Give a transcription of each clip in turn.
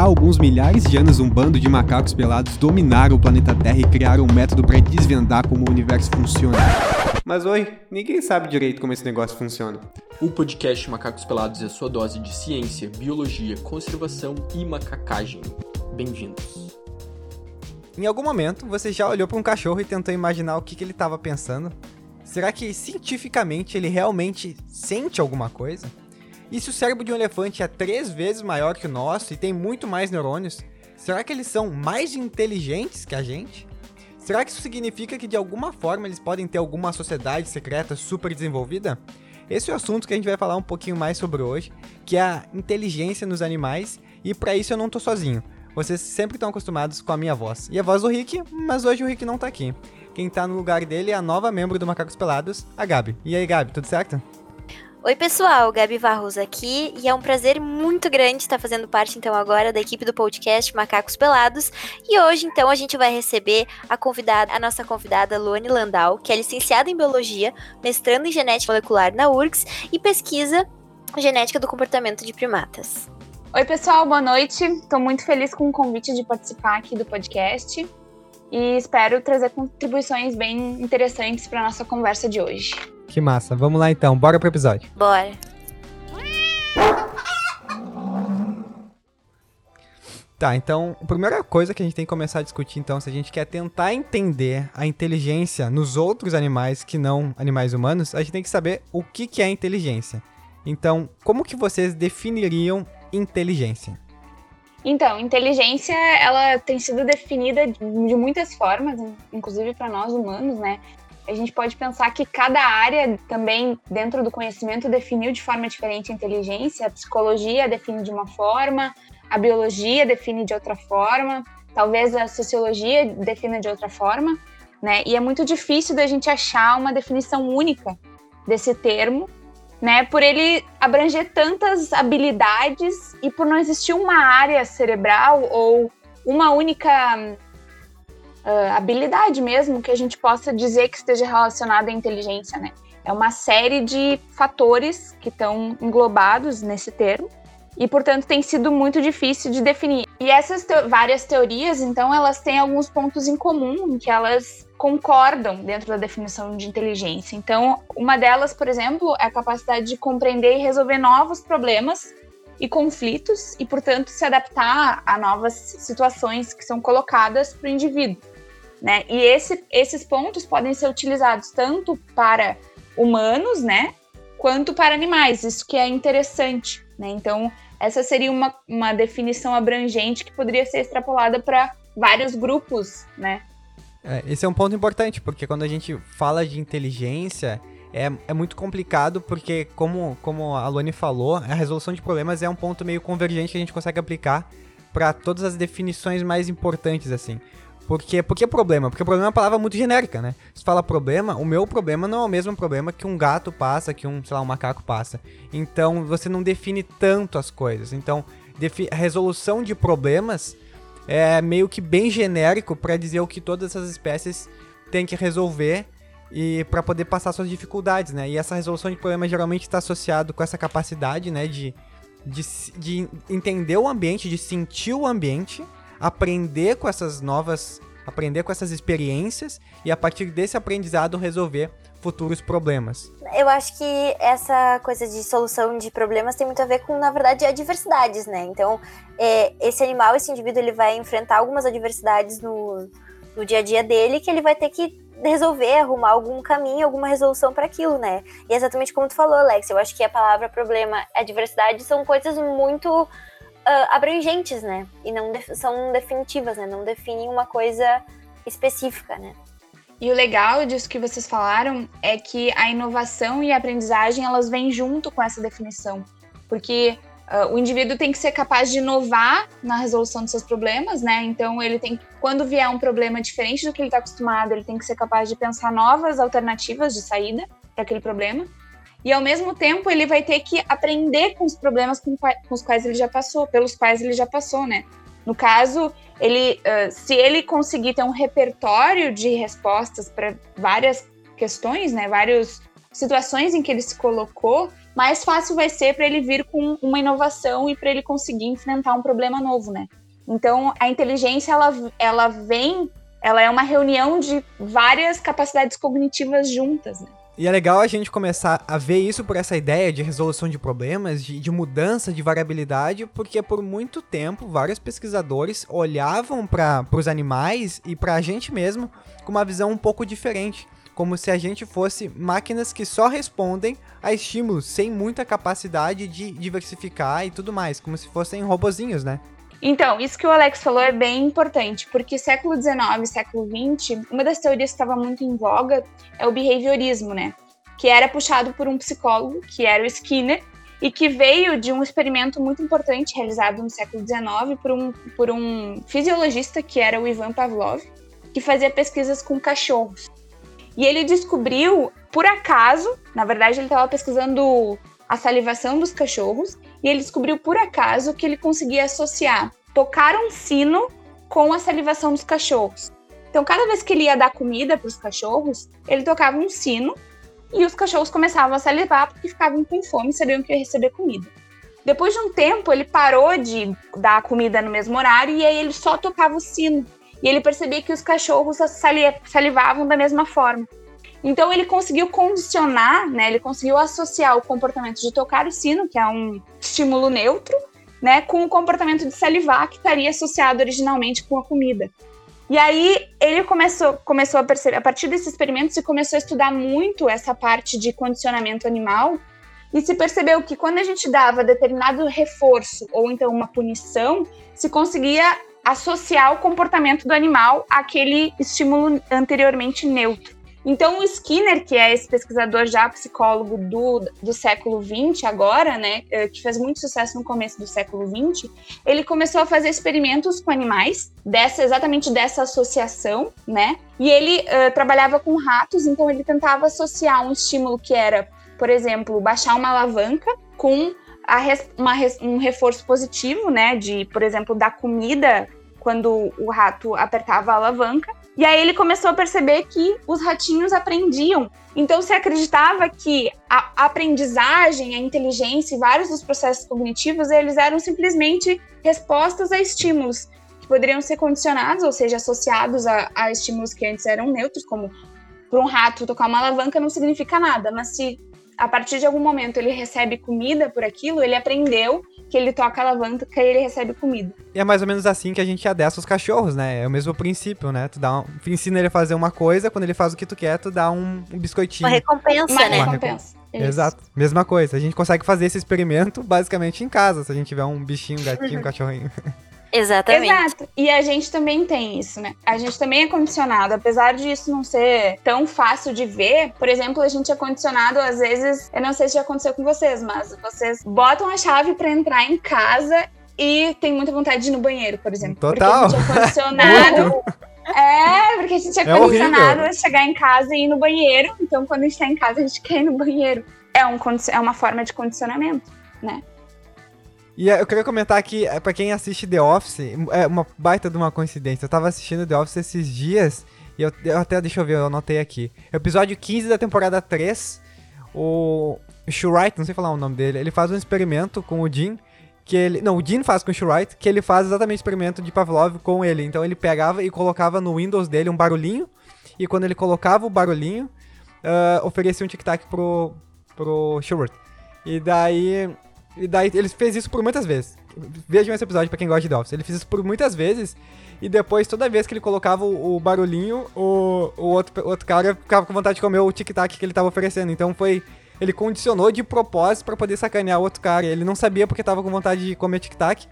Há alguns milhares de anos, um bando de macacos pelados dominaram o planeta Terra e criaram um método para desvendar como o universo funciona. Mas oi, ninguém sabe direito como esse negócio funciona. O podcast Macacos Pelados é sua dose de ciência, biologia, conservação e macacagem. Bem-vindos. Em algum momento, você já olhou para um cachorro e tentou imaginar o que, que ele estava pensando? Será que cientificamente ele realmente sente alguma coisa? E se o cérebro de um elefante é três vezes maior que o nosso e tem muito mais neurônios, será que eles são mais inteligentes que a gente? Será que isso significa que de alguma forma eles podem ter alguma sociedade secreta super desenvolvida? Esse é o assunto que a gente vai falar um pouquinho mais sobre hoje, que é a inteligência nos animais, e para isso eu não tô sozinho. Vocês sempre estão acostumados com a minha voz. E a voz do Rick, mas hoje o Rick não tá aqui. Quem tá no lugar dele é a nova membro do Macacos Pelados, a Gabi. E aí, Gabi, tudo certo? Oi, pessoal, Gabi Varros aqui, e é um prazer muito grande estar fazendo parte então agora da equipe do podcast Macacos Pelados. E hoje então a gente vai receber a convidada, a nossa convidada Luane Landau, que é licenciada em biologia, mestrando em genética molecular na URGS e pesquisa genética do comportamento de primatas. Oi, pessoal, boa noite. Estou muito feliz com o convite de participar aqui do podcast e espero trazer contribuições bem interessantes para nossa conversa de hoje. Que massa. Vamos lá então, bora pro episódio. Bora. Tá, então, a primeira coisa que a gente tem que começar a discutir, então, se a gente quer tentar entender a inteligência nos outros animais que não animais humanos, a gente tem que saber o que, que é inteligência. Então, como que vocês definiriam inteligência? Então, inteligência, ela tem sido definida de muitas formas, inclusive para nós humanos, né? A gente pode pensar que cada área também, dentro do conhecimento, definiu de forma diferente a inteligência. A psicologia define de uma forma, a biologia define de outra forma, talvez a sociologia defina de outra forma, né? E é muito difícil da gente achar uma definição única desse termo, né? Por ele abranger tantas habilidades e por não existir uma área cerebral ou uma única uh, habilidade mesmo que a gente possa dizer que esteja relacionada à inteligência, né? É uma série de fatores que estão englobados nesse termo e, portanto, tem sido muito difícil de definir. E essas te várias teorias, então, elas têm alguns pontos em comum em que elas concordam dentro da definição de inteligência. Então, uma delas, por exemplo, é a capacidade de compreender e resolver novos problemas e conflitos e, portanto, se adaptar a novas situações que são colocadas para o indivíduo. Né? E esse, esses pontos podem ser utilizados tanto para humanos, né, quanto para animais. Isso que é interessante, né? Então, essa seria uma, uma definição abrangente que poderia ser extrapolada para vários grupos, né? É, esse é um ponto importante, porque quando a gente fala de inteligência, é, é muito complicado, porque como, como a Luane falou, a resolução de problemas é um ponto meio convergente que a gente consegue aplicar para todas as definições mais importantes, assim. Porque, por que problema? Porque problema é uma palavra muito genérica, né? Se fala problema, o meu problema não é o mesmo problema que um gato passa, que um, sei lá, um macaco passa. Então, você não define tanto as coisas. Então, resolução de problemas é meio que bem genérico para dizer o que todas essas espécies têm que resolver e para poder passar suas dificuldades, né? E essa resolução de problemas geralmente está associado com essa capacidade, né, de, de, de entender o ambiente, de sentir o ambiente aprender com essas novas, aprender com essas experiências e a partir desse aprendizado resolver futuros problemas. Eu acho que essa coisa de solução de problemas tem muito a ver com, na verdade, adversidades, né? Então, é, esse animal, esse indivíduo, ele vai enfrentar algumas adversidades no, no dia a dia dele que ele vai ter que resolver, arrumar algum caminho, alguma resolução para aquilo, né? E é exatamente como tu falou, Alex, eu acho que a palavra problema, adversidade são coisas muito uh, abrangentes, né? E não são definitivas, né? Não definem uma coisa específica, né? E o legal disso que vocês falaram é que a inovação e a aprendizagem elas vêm junto com essa definição, porque uh, o indivíduo tem que ser capaz de inovar na resolução dos seus problemas, né? Então ele tem, quando vier um problema diferente do que ele está acostumado, ele tem que ser capaz de pensar novas alternativas de saída para aquele problema e ao mesmo tempo ele vai ter que aprender com os problemas com, com os quais ele já passou, pelos quais ele já passou, né? No caso, ele, uh, se ele conseguir ter um repertório de respostas para várias questões, né, várias situações em que ele se colocou, mais fácil vai ser para ele vir com uma inovação e para ele conseguir enfrentar um problema novo, né? Então, a inteligência ela, ela vem, ela é uma reunião de várias capacidades cognitivas juntas, né? E é legal a gente começar a ver isso por essa ideia de resolução de problemas, de, de mudança de variabilidade, porque por muito tempo vários pesquisadores olhavam para os animais e para a gente mesmo com uma visão um pouco diferente, como se a gente fosse máquinas que só respondem a estímulos sem muita capacidade de diversificar e tudo mais, como se fossem robozinhos, né? Então, isso que o Alex falou é bem importante, porque século XIX século XX, uma das teorias que estava muito em voga é o behaviorismo, né? Que era puxado por um psicólogo, que era o Skinner, e que veio de um experimento muito importante realizado no século XIX por um, por um fisiologista, que era o Ivan Pavlov, que fazia pesquisas com cachorros. E ele descobriu, por acaso, na verdade ele estava pesquisando a salivação dos cachorros, e ele descobriu por acaso que ele conseguia associar tocar um sino com a salivação dos cachorros. Então, cada vez que ele ia dar comida para os cachorros, ele tocava um sino e os cachorros começavam a salivar porque ficavam com fome e sabiam que ia receber comida. Depois de um tempo, ele parou de dar comida no mesmo horário e aí ele só tocava o sino. E ele percebia que os cachorros salivavam da mesma forma. Então ele conseguiu condicionar, né? Ele conseguiu associar o comportamento de tocar o sino, que é um estímulo neutro, né, com o comportamento de salivar que estaria associado originalmente com a comida. E aí ele começou, começou a perceber, a partir desses experimentos, se começou a estudar muito essa parte de condicionamento animal e se percebeu que quando a gente dava determinado reforço ou então uma punição, se conseguia associar o comportamento do animal àquele estímulo anteriormente neutro. Então, o Skinner, que é esse pesquisador já psicólogo do, do século XX agora, né, eh, que fez muito sucesso no começo do século XX, ele começou a fazer experimentos com animais, dessa exatamente dessa associação, né, e ele uh, trabalhava com ratos, então ele tentava associar um estímulo que era, por exemplo, baixar uma alavanca com uma, um reforço positivo, né, de, por exemplo, dar comida quando o rato apertava a alavanca, e aí ele começou a perceber que os ratinhos aprendiam. Então se acreditava que a aprendizagem, a inteligência e vários dos processos cognitivos, eles eram simplesmente respostas a estímulos que poderiam ser condicionados, ou seja, associados a, a estímulos que antes eram neutros, como para um rato tocar uma alavanca não significa nada, mas se a partir de algum momento ele recebe comida por aquilo, ele aprendeu que ele toca a alavanca e ele recebe comida. E é mais ou menos assim que a gente adestra os cachorros, né? É o mesmo princípio, né? Tu dá um, tu ensina ele a fazer uma coisa, quando ele faz o que tu quer, tu dá um, um biscoitinho. Uma recompensa, uma né? Recompensa. Isso. Exato. Mesma coisa. A gente consegue fazer esse experimento basicamente em casa, se a gente tiver um bichinho, um gatinho, um cachorrinho. Exatamente. Exato. E a gente também tem isso, né? A gente também é condicionado. Apesar disso não ser tão fácil de ver, por exemplo, a gente é condicionado, às vezes, eu não sei se já aconteceu com vocês, mas vocês botam a chave para entrar em casa e tem muita vontade de ir no banheiro, por exemplo. Total. Porque a gente é condicionado. é, porque a gente é, É condicionado horrível. a chegar em casa e ir no banheiro. Então, quando a gente tá em casa, a gente quer ir no banheiro. É, um, é uma forma de condicionamento, né? E eh, eu queria comentar aqui, eh, pra quem assiste The Office, é uma baita de uma coincidência. Eu tava assistindo The Office esses dias, e eu, eu até, deixa eu ver, eu anotei aqui. Episódio 15 da temporada 3, o Shurite, não sei falar o nome dele, ele faz um experimento com o Jim, que ele... Não, o Jim faz com o Shurite, que ele faz exatamente o experimento de Pavlov com ele. Então ele pegava e colocava no Windows dele um barulhinho, e quando ele colocava o barulhinho, ah, oferecia um tic-tac pro, pro Shurite. E daí... E daí ele fez isso por muitas vezes. Vejam esse episódio pra quem gosta de The Office. Ele fez isso por muitas vezes. E depois, toda vez que ele colocava o, o barulhinho, o, o outro, outro cara ficava com vontade de comer o tic-tac que ele tava oferecendo. Então foi. Ele condicionou de propósito pra poder sacanear o outro cara. Ele não sabia porque tava com vontade de comer tic-tac.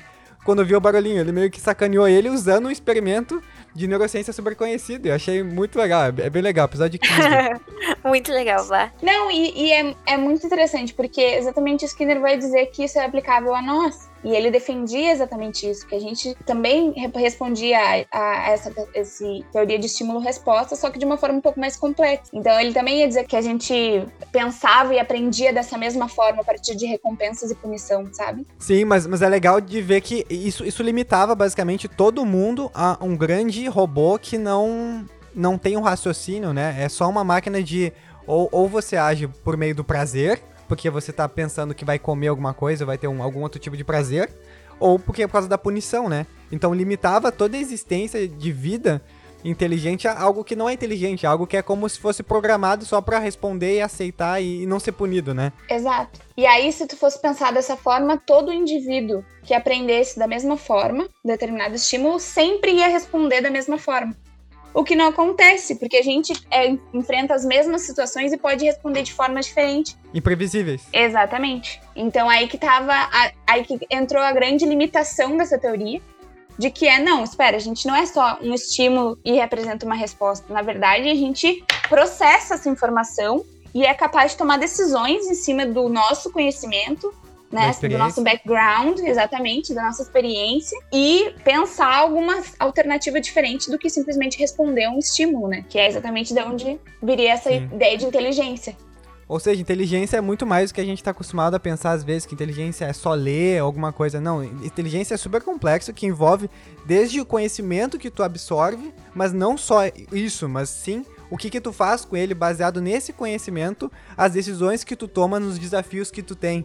Quando viu o barulhinho, ele meio que sacaneou ele usando um experimento de neurociência super conhecido. Eu achei muito legal. É é bem legal. Episódio 15. Muito legal, vá. Não, e, e é, é muito interessante, porque exatamente o Skinner vai dizer que isso é aplicável a nós. E ele defendia exatamente isso, que a gente também re- respondia a, a essa esse teoria de estímulo-resposta, só que de uma forma um pouco mais complexa. Então ele também ia dizer que a gente pensava e aprendia dessa mesma forma a partir de recompensas e punição, sabe? Sim, mas, mas é legal de ver que isso, isso limitava basicamente todo mundo a um grande robô que não, não tem um raciocínio, né? É só uma máquina de. Ou, ou você age por meio do prazer, porque você tá pensando que vai comer alguma coisa, vai ter um, algum outro tipo de prazer, ou porque é por causa da punição, né? Então limitava toda a existência de vida inteligente a algo que não é inteligente, algo que é como se fosse programado só para responder e aceitar e, e não ser punido, né? Exato. E aí, se tu fosse pensar dessa forma, todo indivíduo que aprendesse da mesma forma, determinado estímulo, sempre ia responder da mesma forma. O que não acontece, porque a gente é, enfrenta as mesmas situações e pode responder de forma diferente. Imprevisíveis. Exatamente. Então aí que tava. A, aí que entrou a grande limitação dessa teoria. De que é, não, espera, a gente não é só um estímulo e representa uma resposta. Na verdade, a gente processa essa informação e é capaz de tomar decisões em cima do nosso conhecimento né, do nosso background, exatamente, da nossa experiência, e pensar alguma alternativa diferente do que simplesmente responder a um estímulo, né? Que é exatamente de onde viria essa Sim. ideia de inteligência. Ou seja, inteligência é muito mais do que a gente está acostumado a pensar às vezes que inteligência é só ler alguma coisa. Não, inteligência é super complexo que envolve desde o conhecimento que tu absorve, mas não só isso, mas sim o que que tu faz com ele baseado nesse conhecimento, as decisões que tu toma nos desafios que tu tem.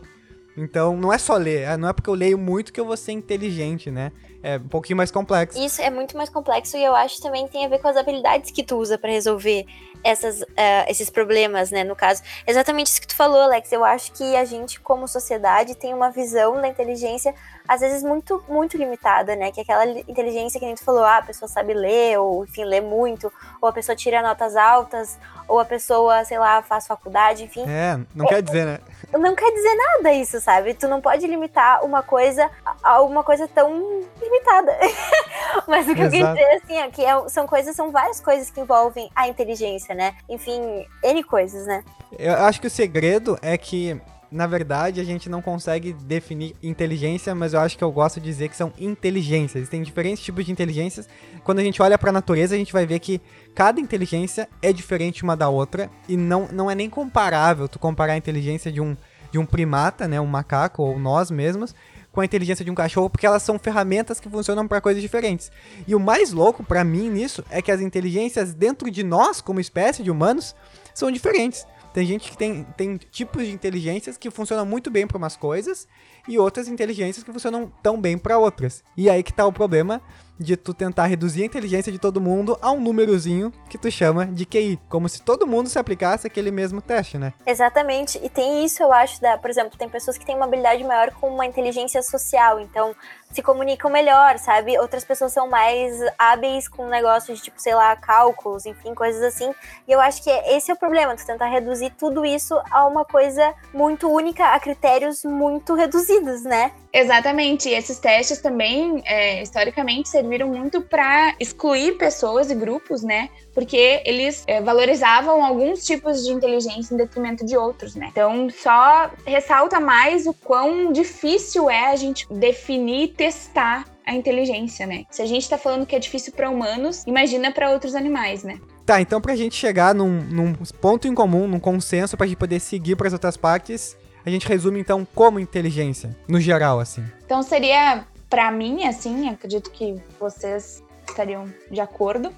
Então, não é só ler, é, não é porque eu leio muito que eu vou ser inteligente, né? É um pouquinho mais complexo. Isso é muito mais complexo e eu acho que também tem a ver com as habilidades que tu usa para resolver essas, uh, esses problemas, né? No caso, exatamente isso que tu falou, Alex. Eu acho que a gente, como sociedade, tem uma visão da inteligência às vezes muito, muito limitada, né? Que é aquela inteligência que a gente falou, ah, a pessoa sabe ler, ou enfim, lê muito, ou a pessoa tira notas altas, ou a pessoa, sei lá, faz faculdade, enfim. É, não é, quer dizer, né? Não quer dizer nada isso, sabe? Tu não pode limitar uma coisa a uma coisa tão limitada. Mas o que Exato. eu quero dizer, assim, é que é, são coisas, são várias coisas que envolvem a inteligência, né? Enfim, N coisas, né? Eu acho que o segredo é que na verdade, a gente não consegue definir inteligência, mas eu acho que eu gosto de dizer que são inteligências. Existem diferentes tipos de inteligências. Quando a gente olha para a natureza, a gente vai ver que cada inteligência é diferente uma da outra e não, não é nem comparável tu comparar a inteligência de um, de um primata, né, um macaco ou nós mesmos, com a inteligência de um cachorro, porque elas são ferramentas que funcionam para coisas diferentes. E o mais louco para mim nisso é que as inteligências dentro de nós, como espécie de humanos, são diferentes. Tem gente que tem, tem tipos de inteligências que funcionam muito bem para umas coisas e outras inteligências que funcionam tão bem para outras. E aí que tá o problema de tu tentar reduzir a inteligência de todo mundo a um númerozinho que tu chama de QI, como se todo mundo se aplicasse aquele mesmo teste, né? Exatamente. E tem isso, eu acho, da, por exemplo, tem pessoas que têm uma habilidade maior com uma inteligência social, então se comunicam melhor, sabe? Outras pessoas são mais hábeis com negócios de tipo, sei lá, cálculos, enfim, coisas assim. E eu acho que esse é o problema, tu tentar reduzir tudo isso a uma coisa muito única, a critérios muito reduzidos, né? Exatamente. E esses testes também, é, historicamente, serviram muito para excluir pessoas e grupos, né? Porque eles é, valorizavam alguns tipos de inteligência em detrimento de outros, né? Então, só ressalta mais o quão difícil é a gente definir e testar a inteligência, né? Se a gente tá falando que é difícil para humanos, imagina para outros animais, né? Tá, então pra gente chegar num, num ponto em comum, num consenso, pra gente poder seguir para as outras partes, a gente resume então como inteligência, no geral, assim. Então seria, para mim, assim, acredito que vocês estariam de acordo,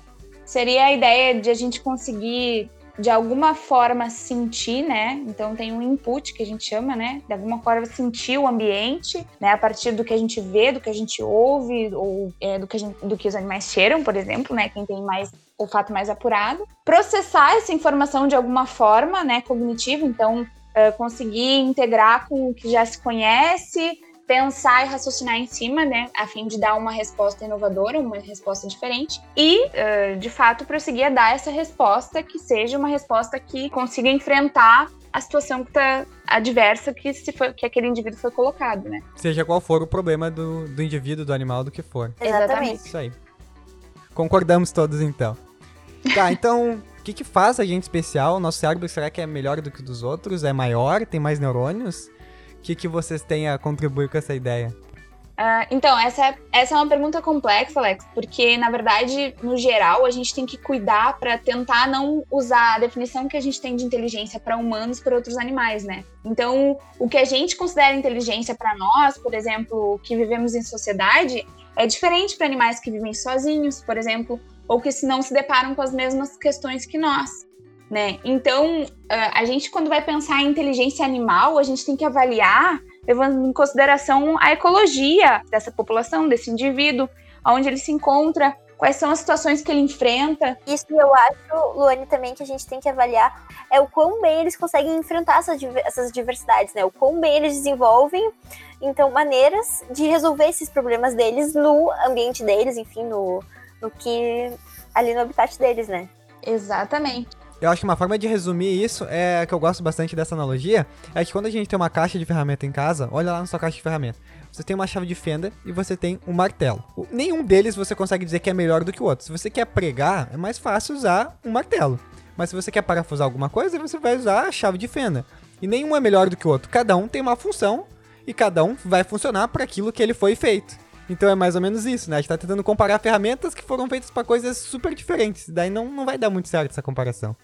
seria a ideia de a gente conseguir de alguma forma sentir, né? Então tem um input que a gente chama, né? De alguma forma sentir o ambiente, né? A partir do que a gente vê, do que a gente ouve, ou é, do, que gente, do que os animais cheiram, por exemplo, né? Quem tem mais olfato mais apurado. Processar essa informação de alguma forma, né? Cognitiva, então uh, conseguir integrar com o que já se conhece, pensar e raciocinar em cima, né, a fim de dar uma resposta inovadora, uma resposta diferente e, uh, de fato, prosseguir a dar essa resposta que seja uma resposta que consiga enfrentar a situação que tá adversa que, se foi, que aquele indivíduo foi colocado, né? Seja qual for o problema do, do indivíduo, do animal, do que for. Exatamente. Isso aí. Concordamos todos, então. Tá, então que, que faz a gente especial? Nosso cérebro será que é melhor do que dos outros? É maior? Tem mais neurônios? O que, que vocês têm a contribuir com essa ideia? Uh, então, essa é, essa é uma pergunta complexa, Alex, porque, na verdade, no geral, a gente tem que cuidar para tentar não usar a definição que a gente tem de inteligência para humanos para outros animais, né? Então, o que a gente considera inteligência para nós, por exemplo, que vivemos em sociedade, é diferente para animais que vivem sozinhos, por exemplo, ou que se não se deparam com as mesmas questões que nós. né? Então, a gente quando vai pensar em inteligência animal, a gente tem que avaliar levando em consideração a ecologia dessa população, desse indivíduo, onde ele se encontra, quais são as situações que ele enfrenta. Isso eu acho, Luane, também que a gente tem que avaliar é o quão bem eles conseguem enfrentar essas, diversidades, né? O quão bem eles desenvolvem, então, maneiras de resolver esses problemas deles no ambiente deles, enfim, no, no que ali no habitat deles, né? Exatamente. Eu acho que uma forma de resumir isso é que eu gosto bastante dessa analogia, é que quando a gente tem uma caixa de ferramenta em casa, olha lá na sua caixa de ferramenta. Você tem uma chave de fenda e você tem um martelo. Nenhum deles você consegue dizer que é melhor do que o outro. Se você quer pregar, é mais fácil usar um martelo. Mas se você quer parafusar alguma coisa, você vai usar a chave de fenda. E nenhum é melhor do que o outro. Cada um tem uma função e cada um vai funcionar para aquilo que ele foi feito. Então é mais ou menos isso, né? A gente tá tentando comparar ferramentas que foram feitas para coisas super diferentes. Daí não, não vai dar muito certo essa comparação.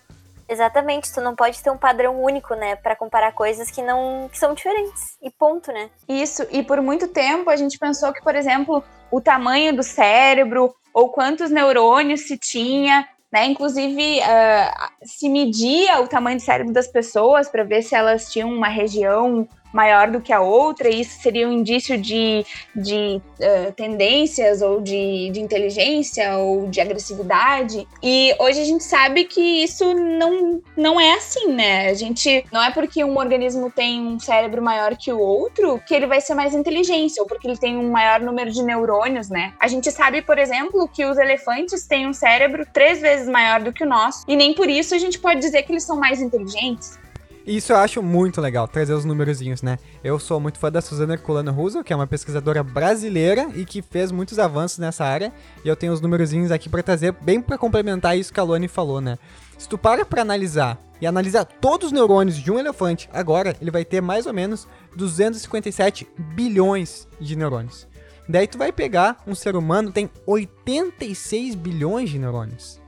Exatamente, tu não pode ter um padrão único, né, para comparar coisas que não que são diferentes. E ponto, né? Isso, e por muito tempo a gente pensou que, por exemplo, o tamanho do cérebro ou quantos neurônios se tinha, né? Inclusive, uh, se media o tamanho do cérebro das pessoas para ver se elas tinham uma região maior do que a outra, e isso seria um indício de, de uh, tendências ou de, de inteligência ou de agressividade. E hoje a gente sabe que isso não, não é assim, né? A gente não é porque um organismo tem um cérebro maior que o outro que ele vai ser mais inteligente, ou porque ele tem um maior número de neurônios, né? A gente sabe, por exemplo, que os elefantes têm um cérebro três vezes maior do que o nosso, e nem por isso a gente pode dizer que eles são mais inteligentes. Isso eu acho muito legal, trazer os númerozinhos, né? Eu sou muito fã da Suzana Herculano Russo, que é uma pesquisadora brasileira e que fez muitos avanços nessa área. E eu tenho os númerozinhos aqui para trazer, bem para complementar isso que a Luane falou, né? Se tu para pra analisar e analisar todos os neurônios de um elefante, agora ele vai ter mais ou menos 257 bilhões de neurônios. Daí tu vai pegar um ser humano tem 86 bilhões de neurônios.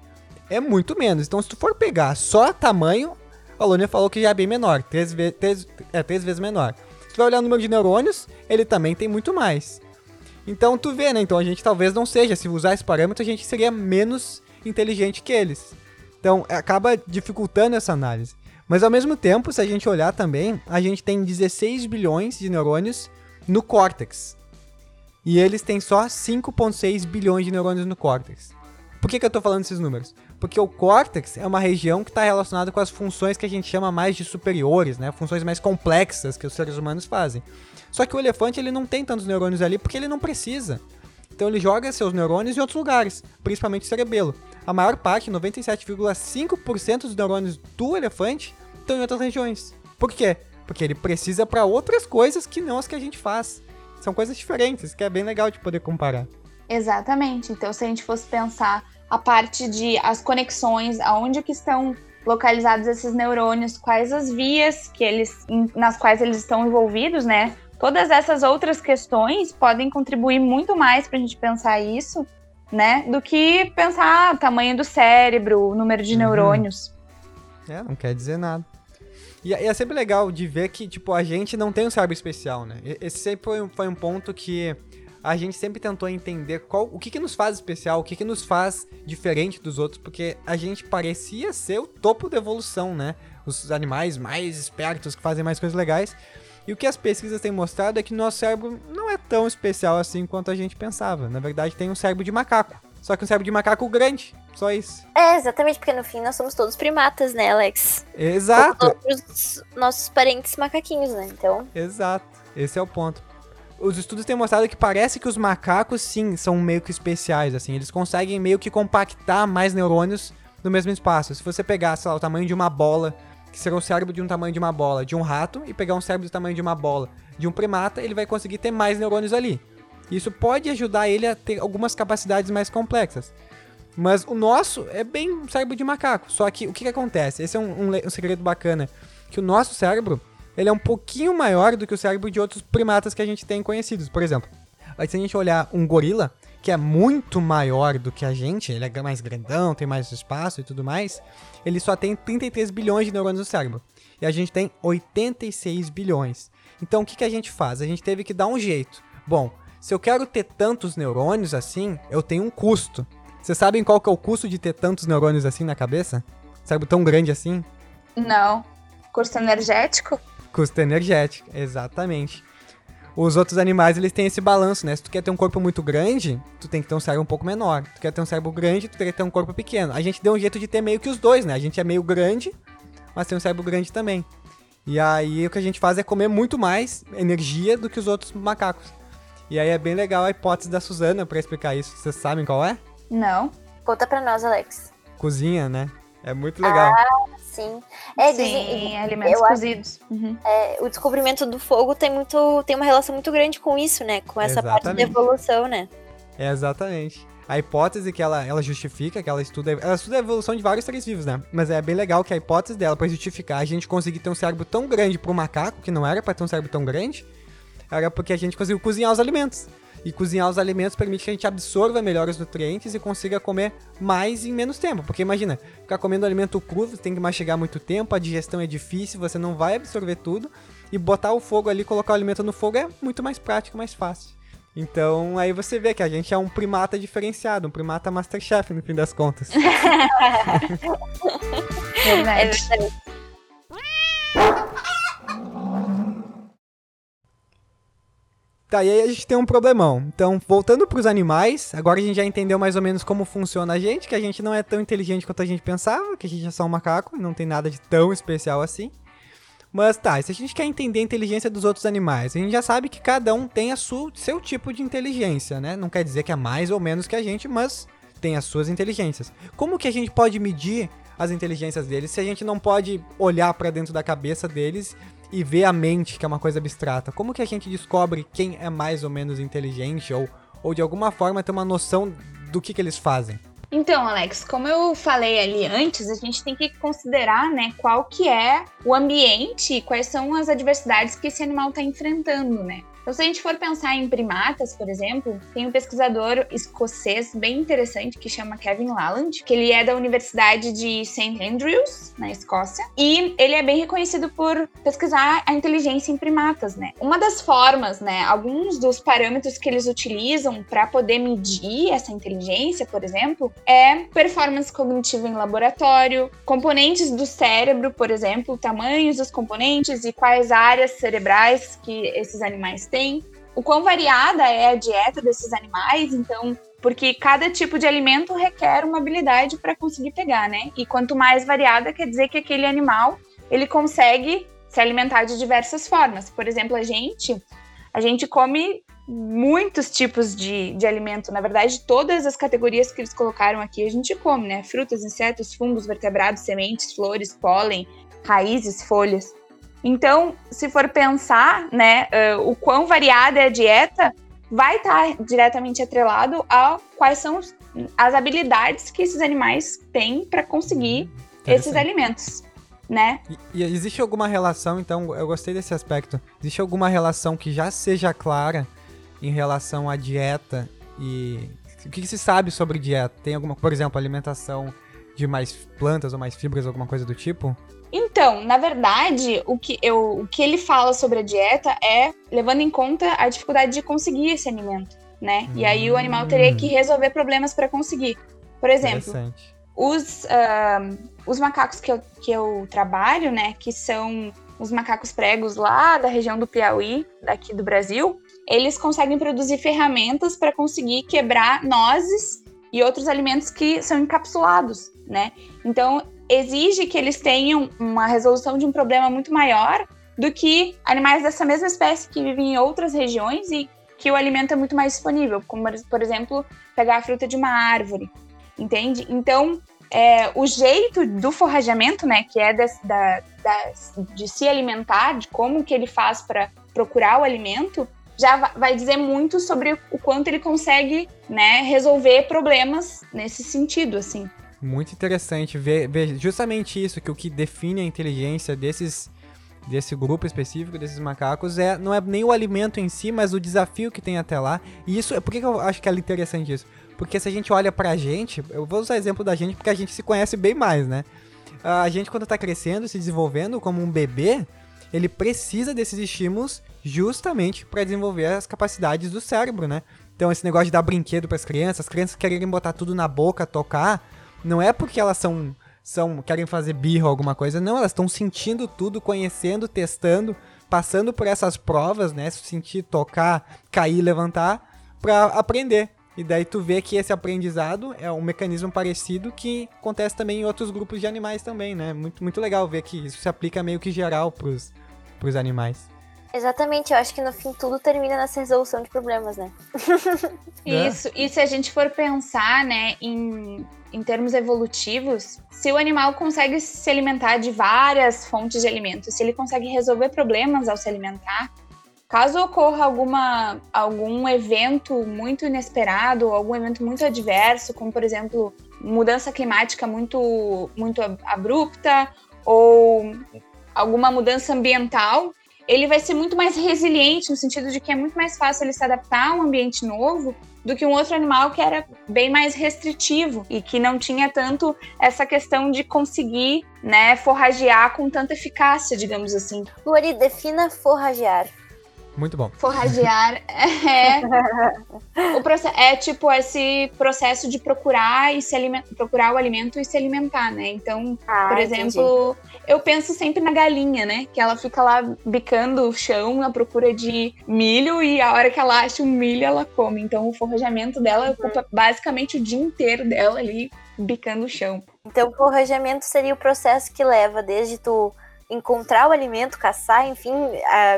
É muito menos. Então se tu for pegar só tamanho, a falou que já é bem menor, três, ve três, é, três vezes menor. Se tu vai olhar o número de neurônios, ele também tem muito mais. Então tu vê, né? Então a gente talvez não seja, se usar esse parâmetro, a gente seria menos inteligente que eles. Então acaba dificultando essa análise. Mas ao mesmo tempo, se a gente olhar também, a gente tem 16 bilhões de neurônios no córtex. E eles têm só 5,6 bilhões de neurônios no córtex. Por que, que eu estou falando esses números? Porque o córtex é uma região que está relacionada com as funções que a gente chama mais de superiores, né? Funções mais complexas que os seres humanos fazem. Só que o elefante ele não tem tantos neurônios ali porque ele não precisa. Então ele joga seus neurônios em outros lugares, principalmente o cerebelo. A maior parte, 97,5% dos neurônios do elefante estão em outras regiões. Por quê? Porque ele precisa para outras coisas que não as que a gente faz. São coisas diferentes, que é bem legal de poder comparar. Exatamente. Então, se a gente fosse pensar a parte de as conexões, aonde que estão localizados esses neurônios, quais as vias que eles, nas quais eles estão envolvidos, né? Todas essas outras questões podem contribuir muito mais para a gente pensar isso, né? Do que pensar o tamanho do cérebro, o número de uhum. neurônios. É, não quer dizer nada. E, é sempre legal de ver que, tipo, a gente não tem um cérebro especial, né? Esse sempre foi, foi um ponto que a gente sempre tentou entender qual, o que, que nos faz especial, o que, que nos faz diferente dos outros, porque a gente parecia ser o topo da evolução, né? Os animais mais espertos que fazem mais coisas legais. E o que as pesquisas têm mostrado é que nosso cérebro não é tão especial assim quanto a gente pensava. Na verdade, tem um cérebro de macaco. Só que um cérebro de macaco grande. Só isso. É, exatamente, porque no fim nós somos todos primatas, né, Alex? Exato. Os nossos parentes macaquinhos, né? Então. Exato. Esse é o ponto os estudos têm mostrado que parece que os macacos, sim, são meio que especiais, assim. Eles conseguem meio que compactar mais neurônios no mesmo espaço. Se você pegar, sei lá, o tamanho de uma bola, que será o cérebro de um tamanho de uma bola, de um rato, e pegar um cérebro do tamanho de uma bola de um primata, ele vai conseguir ter mais neurônios ali. Isso pode ajudar ele a ter algumas capacidades mais complexas. Mas o nosso é bem um cérebro de macaco. Só que o que, que acontece? Esse é um, um, um segredo bacana. Que o nosso cérebro, ele é um pouquinho maior do que o cérebro de outros primatas que a gente tem conhecidos. Por exemplo, se a gente olhar um gorila, que é muito maior do que a gente, ele é mais grandão, tem mais espaço e tudo mais, ele só tem 33 bilhões de neurônios no cérebro. E a gente tem 86 bilhões. Então o que, que a gente faz? A gente teve que dar um jeito. Bom, se eu quero ter tantos neurônios assim, eu tenho um custo. Vocês sabem qual que é o custo de ter tantos neurônios assim na cabeça? cérebro tão grande assim? Não. Custo energético? Custo energético, exatamente. Os outros animais, eles têm esse balanço, né? Se tu quer ter um corpo muito grande, tu tem que ter um cérebro um pouco menor. Tu quer ter um cérebro grande, tu tem que ter um corpo pequeno. A gente deu um jeito de ter meio que os dois, né? A gente é meio grande, mas tem um cérebro grande também. E aí o que a gente faz é comer muito mais energia do que os outros macacos. E aí é bem legal a hipótese da Suzana para explicar isso. Vocês sabem qual é? Não. Conta pra nós, Alex. Cozinha, né? É muito legal. Ah, sim. É, Sim, dizem- alimentos acho- cozidos. Uhum. é, o descobrimento do fogo tem muito tem uma relação muito grande com isso, né? Com essa parte da Exatamente. evolução, né? É, exatamente. A hipótese que ela, ela justifica, que ela estuda, ela estuda a evolução de vários seres vivos, né? Mas é bem legal que a hipótese dela pra justificar a gente conseguir ter um cérebro tão grande pro macaco, que não era pra ter um cérebro tão grande, era porque a gente conseguiu cozinhar os alimentos. E cozinhar os alimentos permite que a gente absorva melhor os nutrientes e consiga comer mais em menos tempo. Porque imagina, ficar comendo alimento cru, você tem que mastigar muito tempo, a digestão é difícil, você não vai absorver tudo. E botar o fogo ali, colocar o alimento no fogo é muito mais prático, mais fácil. Então aí você vê que a gente é um primata diferenciado, um primata Masterchef no fim das contas. É Verdade. verdade. Tá, e aí a gente tem um problemão. Então, voltando pros animais, agora a gente já entendeu mais ou menos como funciona a gente, que a gente não é tão inteligente quanto a gente pensava, que a gente é só um macaco não tem nada de tão especial assim. Mas tá, se a gente quer entender a inteligência dos outros animais, a gente já sabe que cada um tem a sua, seu tipo de inteligência, né? Não quer dizer que é mais ou menos que a gente, mas tem as suas inteligências. Como que a gente pode medir as inteligências deles se a gente não pode olhar pra dentro da cabeça deles e ver a mente, que é uma coisa abstrata? Como que a gente descobre quem é mais ou menos inteligente ou, ou de alguma forma ter uma noção do que, que eles fazem? Então, Alex, como eu falei ali antes, a gente tem que considerar, né, qual que é o ambiente e quais são as adversidades que esse animal está enfrentando, né? Então, se a gente for pensar em primatas, por exemplo, tem um pesquisador escocês bem interessante que chama Kevin Laland, que ele é da Universidade de St. Andrews, na Escócia, e ele é bem reconhecido por pesquisar a inteligência em primatas, né? Uma das formas, né, alguns dos parâmetros que eles utilizam para poder medir essa inteligência, por exemplo, é performance cognitiva em laboratório, componentes do cérebro, por exemplo, tamanhos dos componentes e quais áreas cerebrais que esses animais têm. O quão variada é a dieta desses animais, então, porque cada tipo de alimento requer uma habilidade para conseguir pegar, né? E quanto mais variada, quer dizer que aquele animal ele consegue se alimentar de diversas formas. Por exemplo, a gente, a gente come muitos tipos de, de alimento. Na verdade, todas as categorias que eles colocaram aqui a gente come, né? Frutas, insetos, fungos, vertebrados, sementes, flores, pólen, raízes, folhas. Então, se for pensar, né, uh, o quão variada é a dieta, vai estar diretamente atrelado a quais são as habilidades que esses animais têm para conseguir esses Interessante. alimentos, né? E, e existe alguma relação, então, eu gostei desse aspecto. Existe alguma relação que já seja clara em relação à dieta e o que, que se sabe sobre dieta? Tem alguma, por exemplo, alimentação de mais plantas ou mais fibras, alguma coisa do tipo? Então, na verdade, o que, eu, o que ele fala sobre a dieta é levando em conta a dificuldade de conseguir esse alimento, né? E aí o animal teria que resolver problemas para conseguir. Por exemplo, os, ah, os macacos que eu, que eu trabalho, né, que são os macacos pregos lá da região do Piauí, daqui do Brasil, eles conseguem produzir ferramentas para conseguir quebrar nozes e outros alimentos que são encapsulados, né? Então, exige que eles tenham uma resolução de um problema muito maior do que animais dessa mesma espécie que vivem em outras regiões e que o alimento é muito mais disponível, como, por exemplo, pegar a fruta de uma árvore, entende? Então, é, o jeito do forrageamento, né, que é das- da, das- de se alimentar, de como que ele faz para procurar o alimento, já va- vai dizer muito sobre o quanto ele consegue, né, resolver problemas nesse sentido, assim. Muito interessante ver, ver justamente isso, que o que define a inteligência desses desse grupo específico, desses macacos, é não é nem o alimento em si, mas o desafio que tem até lá. E isso, por que que eu acho que é interessante isso? Porque se a gente olha pra gente, eu vou usar exemplo da gente porque a gente se conhece bem mais, né? A gente quando tá crescendo, se desenvolvendo como um bebê, ele precisa desses estímulos justamente para desenvolver as capacidades do cérebro, né? Então esse negócio de dar brinquedo para as crianças, as crianças quererem botar tudo na boca, tocar, não é porque elas são são querem fazer birra ou alguma coisa. Não, elas estão sentindo tudo, conhecendo, testando, passando por essas provas, né? Sentir, tocar, cair, levantar, para aprender. E daí tu vê que esse aprendizado é um mecanismo parecido que acontece também em outros grupos de animais também, né? Muito, muito legal ver que isso se aplica meio que geral pros, pros animais. Exatamente, eu acho que no fim tudo termina nessa resolução de problemas, né? Isso, e se a gente for pensar, né, em, em termos evolutivos, se o animal consegue se alimentar de várias fontes de alimentos, se ele consegue resolver problemas ao se alimentar, caso ocorra alguma, algum evento muito inesperado, algum evento muito adverso, como por exemplo mudança climática muito, muito abrupta ou alguma mudança ambiental, ele vai ser muito mais resiliente, no sentido de que é muito mais fácil ele se adaptar a um ambiente novo do que um outro animal que era bem mais restritivo e que não tinha tanto essa questão de conseguir, né, forragear com tanta eficácia, digamos assim. Lori, defina forragear. Muito bom. Forragear é, o é tipo esse processo de procurar e se procurar o alimento e se alimentar, né? Então, ah, por exemplo, entendi. Eu penso sempre na galinha, né? Que ela fica lá bicando o chão na procura de milho e a hora que ela acha o milho, ela come. Então, o forrajamento dela uhum. ocupa basicamente o dia inteiro dela ali bicando o chão. Então, o forrajamento seria o processo que leva desde tu encontrar o alimento, caçar, enfim,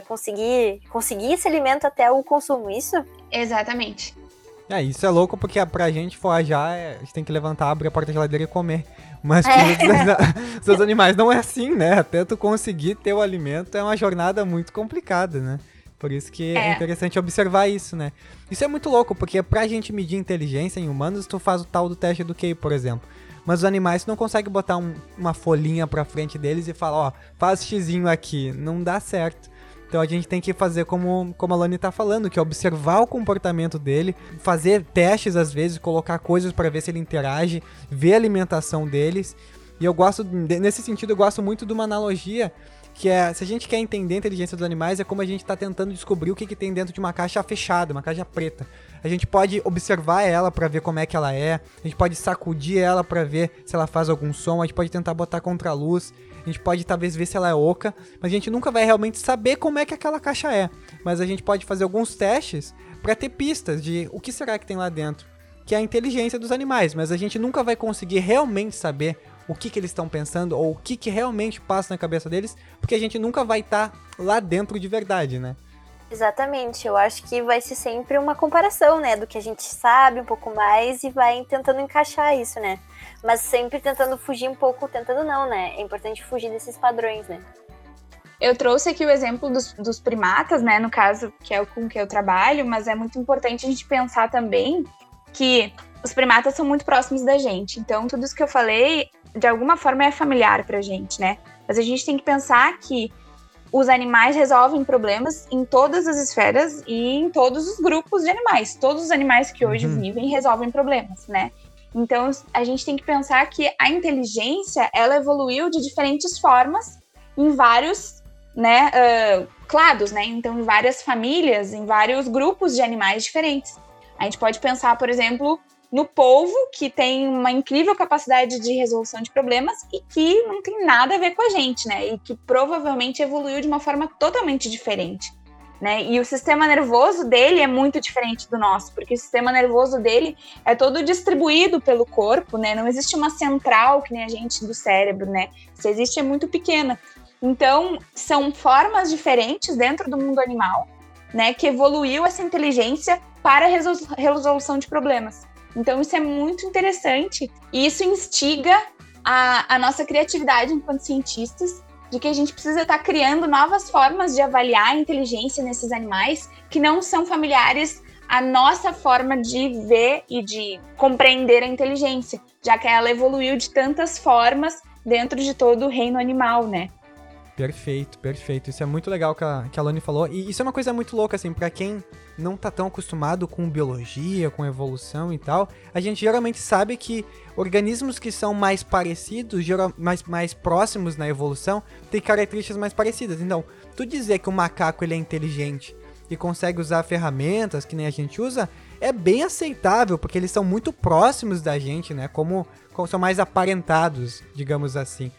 conseguir, conseguir esse alimento até o consumo, isso? Exatamente. É, isso é louco porque pra gente forrajar, é, a gente tem que levantar, abrir a porta da geladeira e comer. Mas é. os seus animais não é assim, né? Até tu conseguir ter o alimento é uma jornada muito complicada, né? Por isso que é. é interessante observar isso, né? Isso é muito louco, porque pra gente medir inteligência em humanos, tu faz o tal do teste do QI, por exemplo. Mas os animais não conseguem botar um, uma folhinha pra frente deles e falar, ó, faz xizinho aqui. Não dá certo. Então a gente tem que fazer como, como a Lani tá falando, que é observar o comportamento dele, fazer testes às vezes, colocar coisas para ver se ele interage, ver a alimentação deles. E eu gosto, nesse sentido, eu gosto muito de uma analogia que é, se a gente quer entender a inteligência dos animais, é como a gente está tentando descobrir o que, que tem dentro de uma caixa fechada, uma caixa preta. A gente pode observar ela para ver como é que ela é, a gente pode sacudir ela para ver se ela faz algum som, a gente pode tentar botar contra a luz, a gente pode talvez ver se ela é oca, mas a gente nunca vai realmente saber como é que aquela caixa é. Mas a gente pode fazer alguns testes para ter pistas de o que será que tem lá dentro, que é a inteligência dos animais, mas a gente nunca vai conseguir realmente saber o que, que eles estão pensando ou o que, que realmente passa na cabeça deles, porque a gente nunca vai estar tá lá dentro de verdade, né? Exatamente, eu acho que vai ser sempre uma comparação, né, do que a gente sabe um pouco mais e vai tentando encaixar isso, né? Mas sempre tentando fugir um pouco, tentando não, né? É importante fugir desses padrões, né? Eu trouxe aqui o exemplo dos, dos primatas, né, no caso, que é o com que eu trabalho, mas é muito importante a gente pensar também que os primatas são muito próximos da gente. Então, tudo isso que eu falei de alguma forma é familiar pra gente, né? Mas a gente tem que pensar que os animais resolvem problemas em todas as esferas e em todos os grupos de animais. Todos os animais que hoje uhum. vivem resolvem problemas, né? Então a gente tem que pensar que a inteligência ela evoluiu de diferentes formas em vários, né, uh, clados, né? Então em várias famílias, em vários grupos de animais diferentes. A gente pode pensar, por exemplo, no polvo, que tem uma incrível capacidade de resolução de problemas e que não tem nada a ver com a gente, né? E que provavelmente evoluiu de uma forma totalmente diferente. Né? E o sistema nervoso dele é muito diferente do nosso, porque o sistema nervoso dele é todo distribuído pelo corpo, né? Não existe uma central que nem a gente do cérebro, né? Se existe é muito pequena. Então, são formas diferentes dentro do mundo animal, né, que evoluiu essa inteligência para resolução de problemas. Então, isso é muito interessante e isso instiga a, a nossa criatividade enquanto cientistas de que a gente precisa estar criando novas formas de avaliar a inteligência nesses animais que não são familiares à nossa forma de ver e de compreender a inteligência, já que ela evoluiu de tantas formas dentro de todo o reino animal, né? Perfeito, perfeito. Isso é muito legal que a, que a Loni falou. E isso é uma coisa muito louca, assim, para quem não tá tão acostumado com biologia, com evolução e tal, a gente geralmente sabe que organismos que são mais parecidos, mais, mais próximos na evolução, têm características mais parecidas. Então, tu dizer que o macaco ele é inteligente e consegue usar ferramentas que nem a gente usa, é bem aceitável, porque eles são muito próximos da gente, né? Como, como são mais aparentados, digamos assim.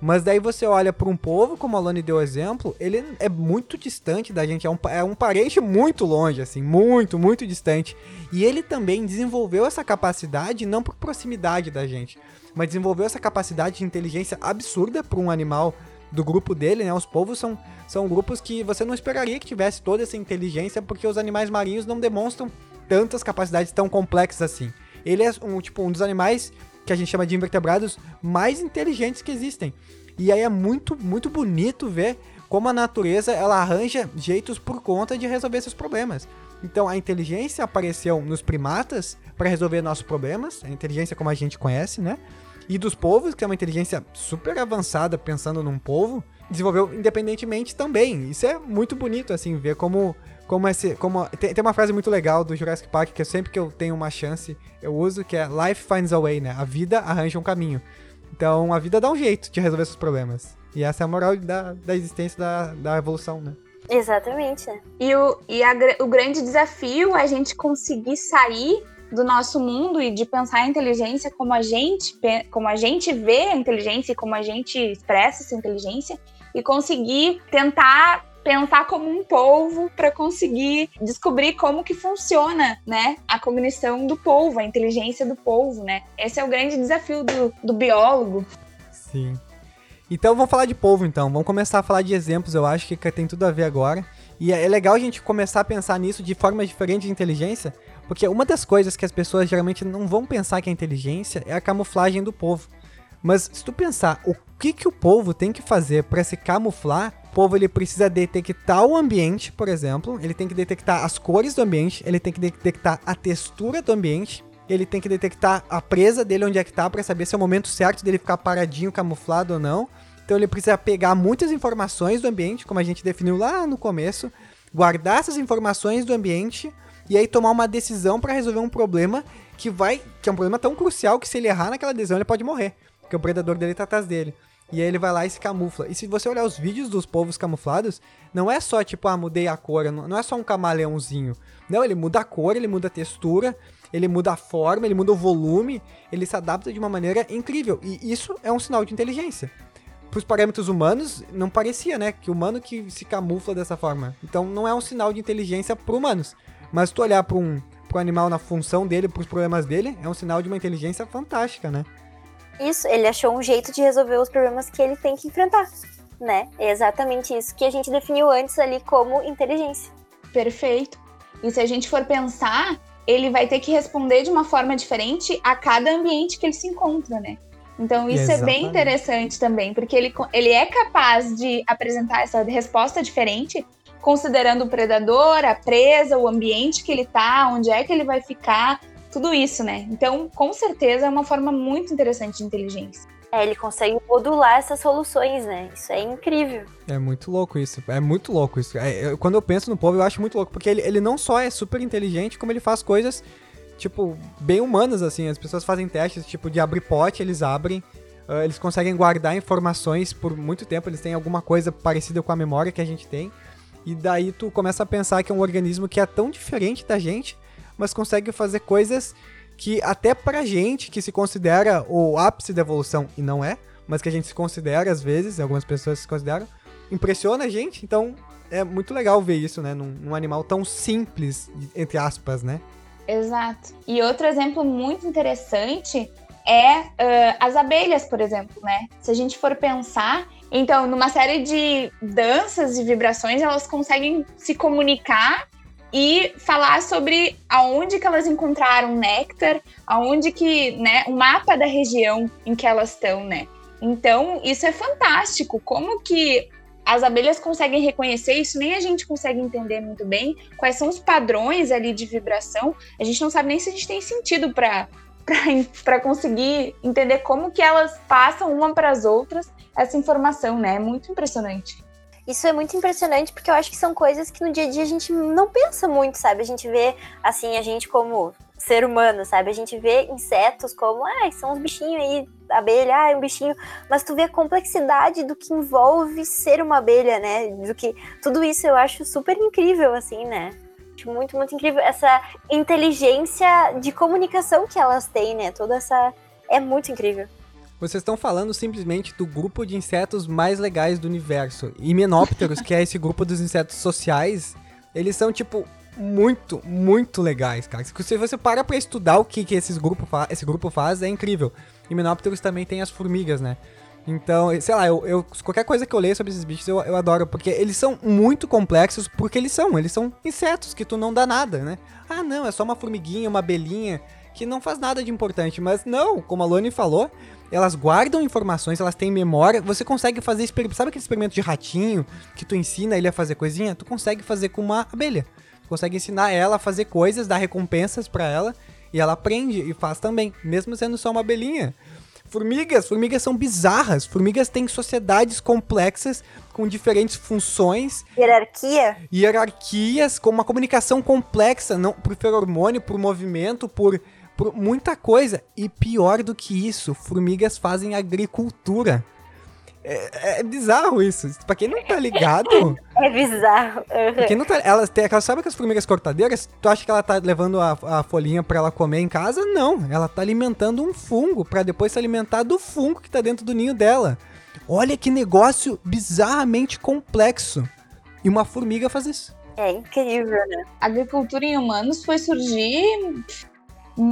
Mas daí você olha para um povo, como a Loni deu exemplo, ele é muito distante da gente, é um, é um parente muito longe, assim, muito, muito distante. E ele também desenvolveu essa capacidade, não por proximidade da gente, mas desenvolveu essa capacidade de inteligência absurda para um animal do grupo dele, né? Os povos são, são grupos que você não esperaria que tivesse toda essa inteligência, porque os animais marinhos não demonstram tantas capacidades tão complexas assim. Ele é um tipo um dos animais que a gente chama de invertebrados mais inteligentes que existem. E aí é muito, muito bonito ver como a natureza ela arranja jeitos por conta de resolver esses problemas. Então a inteligência apareceu nos primatas para resolver nossos problemas, a inteligência como a gente conhece, né? E dos povos, que é uma inteligência super avançada pensando num povo, desenvolveu independentemente também. Isso é muito bonito, assim, ver como como esse. Como, tem, tem, uma frase muito legal do Jurassic Park que sempre que eu tenho uma chance eu uso, que é Life finds a way, né? A vida arranja um caminho. Então a vida dá um jeito de resolver seus problemas. E essa é a moral da, da existência da, da evolução, né? Exatamente. E, o, e a, o grande desafio é a gente conseguir sair do nosso mundo e de pensar a inteligência como a gente, como a gente vê a inteligência e como a gente expressa essa inteligência e conseguir tentar pensar como um polvo para conseguir descobrir como que funciona, né, a cognição do polvo, a inteligência do polvo, né? Esse é o grande desafio do, do biólogo. Sim. Então vamos falar de polvo então. Vamos começar a falar de exemplos, eu acho que tem tudo a ver agora. E é legal a gente começar a pensar nisso de forma diferente de inteligência, porque uma das coisas que as pessoas geralmente não vão pensar que é inteligência é a camuflagem do povo. Mas se tu pensar o que, que o povo tem que fazer para se camuflar, povo ele precisa detectar o ambiente, por exemplo, ele tem que detectar as cores do ambiente, ele tem que detectar a textura do ambiente, ele tem que detectar a presa dele onde é que tá para saber se é o momento certo dele ficar paradinho, camuflado ou não. Então ele precisa pegar muitas informações do ambiente, como a gente definiu lá no começo, guardar essas informações do ambiente e aí tomar uma decisão para resolver um problema que vai, que é um problema tão crucial que se ele errar naquela decisão ele pode morrer. Porque o predador dele tá atrás dele. E aí ele vai lá e se camufla. E se você olhar os vídeos dos povos camuflados, não é só tipo, ah, mudei a cor, não é só um camaleãozinho. Não, ele muda a cor, ele muda a textura, ele muda a forma, ele muda o volume, ele se adapta de uma maneira incrível. E isso é um sinal de inteligência. Para os parâmetros humanos, não parecia, né? Que humano que se camufla dessa forma. Então não é um sinal de inteligência para humanos. Mas se tu olhar para um, um animal na função dele, para os problemas dele, é um sinal de uma inteligência fantástica, né? Isso, ele achou um jeito de resolver os problemas que ele tem que enfrentar, né? É exatamente isso que a gente definiu antes ali como inteligência. Perfeito. E se a gente for pensar, ele vai ter que responder de uma forma diferente a cada ambiente que ele se encontra, né? Então isso Exatamente. é bem interessante também, porque ele, ele é capaz de apresentar essa resposta diferente, considerando o predador, a presa, o ambiente que ele tá, onde é que ele vai ficar, tudo isso, né? Então, com certeza, é uma forma muito interessante de inteligência. É, ele consegue modular essas soluções, né? Isso é incrível. É muito louco isso. É muito louco isso. É, eu, quando eu penso no povo, eu acho muito louco. Porque ele, ele não só é super inteligente, como ele faz coisas, tipo, bem humanas, assim. As pessoas fazem testes, tipo, de abrir pote, eles abrem. Uh, eles conseguem guardar informações por muito tempo. Eles têm alguma coisa parecida com a memória que a gente tem. E daí tu começa a pensar que é um organismo que é tão diferente da gente mas consegue fazer coisas que até pra gente, que se considera o ápice da evolução, e não é, mas que a gente se considera às vezes, algumas pessoas se consideram, impressiona a gente, então é muito legal ver isso, né, num, num animal tão simples, entre aspas, né? Exato. E outro exemplo muito interessante é uh, as abelhas, por exemplo, né? Se a gente for pensar, então, numa série de danças e vibrações, elas conseguem se comunicar e falar sobre aonde que elas encontraram néctar, aonde que, né, o mapa da região em que elas estão, né? Então, isso é fantástico. Como que as abelhas conseguem reconhecer isso, nem a gente consegue entender muito bem quais são os padrões ali de vibração. A gente não sabe nem se a gente tem sentido para para conseguir entender como que elas passam uma para as outras essa informação, né? É muito impressionante. Isso é muito impressionante porque eu acho que são coisas que no dia a dia a gente não pensa muito, sabe? A gente vê, assim, a gente como ser humano, sabe? A gente vê insetos como, ah, são uns bichinhos aí, abelha, ah, é um bichinho. Mas tu vê a complexidade do que envolve ser uma abelha, né? Do que tudo isso eu acho super incrível, assim, né? Muito, muito incrível essa inteligência de comunicação que elas têm, né? Toda essa. É muito incrível. Vocês estão falando simplesmente do grupo de insetos mais legais do universo. Himenópteros, que é esse grupo dos insetos sociais, eles são, tipo, muito, muito legais, cara. Se você para pra estudar o que, que esses grupo esse grupo faz, é incrível. Himenópteros também tem as formigas, né? Então, sei lá, eu, eu, qualquer coisa que eu leio sobre esses bichos eu, eu adoro, porque eles são muito complexos, porque eles são, eles são insetos que tu não dá nada, né? Ah, não, é só uma formiguinha, uma abelhinha, que não faz nada de importante, mas não, como a Loni falou, elas guardam informações, elas têm memória, você consegue fazer experimento, sabe aquele experimento de ratinho, que tu ensina ele a fazer coisinha? Tu consegue fazer com uma abelha, tu consegue ensinar ela a fazer coisas, dar recompensas para ela, e ela aprende e faz também, mesmo sendo só uma abelhinha. Formigas, formigas são bizarras. Formigas têm sociedades complexas com diferentes funções. Hierarquia? Hierarquias, com uma comunicação complexa, não por feromônio, por movimento, por, por muita coisa. E pior do que isso, formigas fazem agricultura. É, é, bizarro isso. Pra quem não tá ligado. É bizarro. Uhum. Quem não tá. Elas têm, sabe que as formigas cortadeiras? Tu acha que ela tá levando a, a folhinha pra ela comer em casa? Não. Ela tá alimentando um fungo pra depois se alimentar do fungo que tá dentro do ninho dela. Olha que negócio bizarramente complexo. E uma formiga faz isso. É incrível, né? A agricultura em humanos foi surgir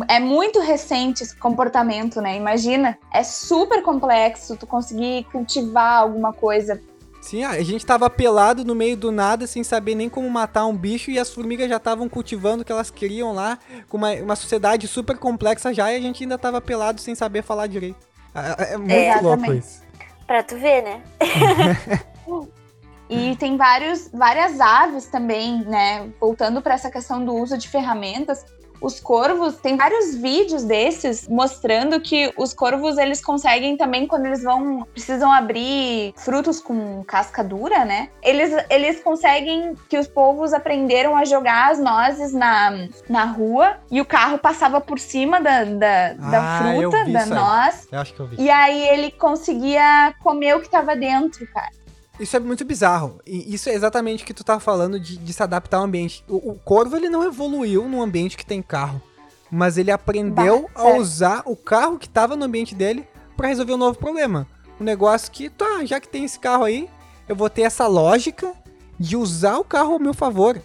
é muito recente esse comportamento, né? Imagina, é super complexo tu conseguir cultivar alguma coisa. Sim, a gente tava pelado no meio do nada, sem saber nem como matar um bicho, e as formigas já estavam cultivando o que elas queriam lá, com uma, uma sociedade super complexa já, e a gente ainda tava pelado sem saber falar direito. É, é muito é, louco isso. Pra tu ver, né? E tem vários, várias aves também, né? Voltando para essa questão do uso de ferramentas, os corvos, tem vários vídeos desses mostrando que os corvos eles conseguem também quando eles vão precisam abrir frutos com casca dura, né? Eles eles conseguem que os povos aprenderam a jogar as nozes na, na rua e o carro passava por cima da, da, ah, da fruta, da noz. Eu acho que eu vi. E aí ele conseguia comer o que tava dentro, cara. Isso é muito bizarro. E isso é exatamente o que tu tá falando de, de se adaptar ao ambiente. O, o, corvo, ele não evoluiu num ambiente que tem carro. Mas ele aprendeu bah, a usar o carro que tava no ambiente dele para resolver um novo problema. Um negócio que, tá, já que tem esse carro aí, eu vou ter essa lógica de usar o carro ao meu favor.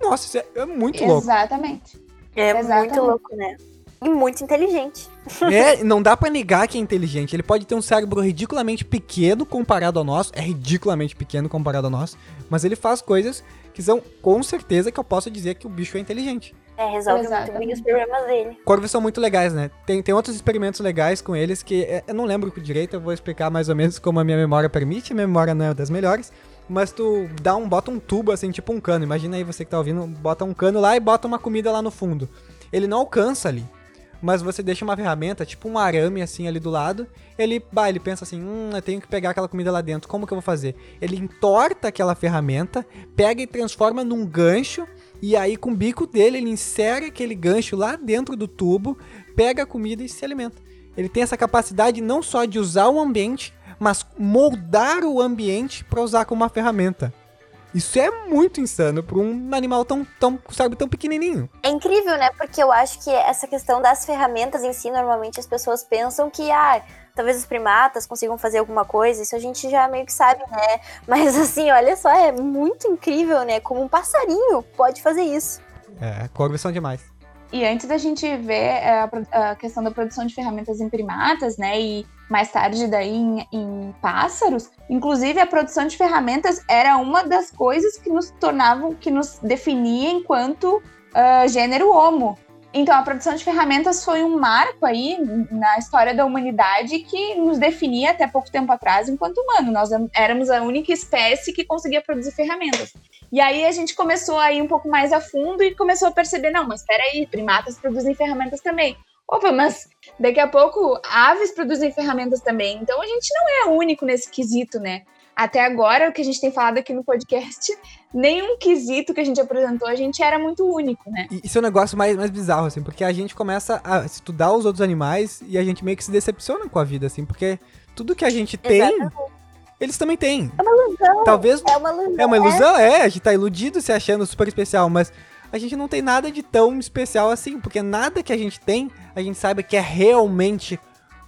Nossa, isso é, é muito louco. Exatamente. É Exatamente. muito louco, né? E muito inteligente. É, não dá para negar que é inteligente. Ele pode ter um cérebro ridiculamente pequeno comparado ao nosso. É ridiculamente pequeno comparado ao nosso. Mas ele faz coisas que são, com certeza, que eu posso dizer que o bicho é inteligente. É, resolve Exatamente. muito bem os problemas dele. Corvos são muito legais, né? Tem, tem outros experimentos legais com eles que é, eu não lembro direito, eu vou explicar mais ou menos como a minha memória permite. A minha memória não é das melhores. Mas tu dá um, bota um tubo assim, tipo um cano. Imagina aí você que tá ouvindo, bota um cano lá e bota uma comida lá no fundo. Ele não alcança ali mas você deixa uma ferramenta, tipo um arame assim ali do lado, ele, ele pensa assim, hum, eu tenho que pegar aquela comida lá dentro, como que eu vou fazer? Ele entorta aquela ferramenta, pega e transforma num gancho, e aí com o bico dele ele insere aquele gancho lá dentro do tubo, pega a comida e se alimenta. Ele tem essa capacidade não só de usar o ambiente, mas moldar o ambiente para usar como uma ferramenta. Isso é muito insano para um animal tão, tão, sabe, tão pequenininho. É incrível, né? Porque eu acho que essa questão das ferramentas em si, normalmente as pessoas pensam que, ah, talvez os primatas consigam fazer alguma coisa, isso a gente já meio que sabe, né? Mas assim, olha só, é muito incrível, né? Como um passarinho pode fazer isso. É, corvos são demais. E antes da gente ver é, a, a, questão da produção de ferramentas em primatas, né, e mais tarde daí em, em, pássaros, inclusive a produção de ferramentas era uma das coisas que nos tornavam, que nos definia enquanto uh, gênero homo. Então, a produção de ferramentas foi um marco aí na história da humanidade que nos definia até pouco tempo atrás enquanto humano. Nós éramos a única espécie que conseguia produzir ferramentas. E aí a gente começou a ir um pouco mais a fundo e começou a perceber, não, mas espera aí, primatas produzem ferramentas também. Opa, mas daqui a pouco aves produzem ferramentas também. Então a gente não é único nesse quesito, né? até agora, o que a gente tem falado aqui no podcast, nenhum quesito que a gente apresentou, a gente era muito único, né? Isso é um negócio mais, mais bizarro, assim, porque a gente começa a estudar os outros animais e a gente meio que se decepciona com a vida, assim, porque tudo que a gente tem, Exatamente. eles também têm. É uma ilusão. Talvez. É uma ilusão. É uma ilusão, é. é. A gente tá iludido se achando super especial, mas a gente não tem nada de tão especial assim, porque nada que a gente tem, a gente sabe que é realmente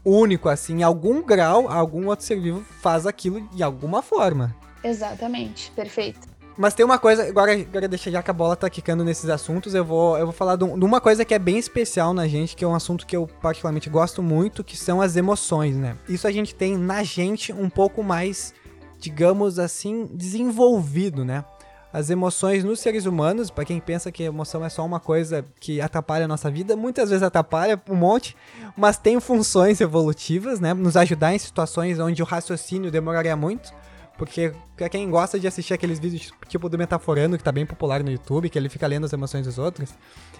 único, assim, em algum grau, algum outro ser vivo faz aquilo de alguma forma. Exatamente, perfeito. Mas tem uma coisa, agora, agora deixa já que a bola tá quicando nesses assuntos, eu vou, eu vou falar de, um- uma coisa que é bem especial na gente, que é um assunto que eu particularmente gosto muito, que são as emoções, né? Isso a gente tem na gente um pouco mais, digamos assim, desenvolvido, né? As emoções nos seres humanos, pra quem pensa que emoção é só uma coisa que atrapalha a nossa vida, muitas vezes atrapalha um monte, mas tem funções evolutivas, né? Nos ajudar em situações onde o raciocínio demoraria muito. Porque pra quem gosta de assistir aqueles vídeos tipo do Metaforando, que tá bem popular no YouTube, que ele fica lendo as emoções dos outros,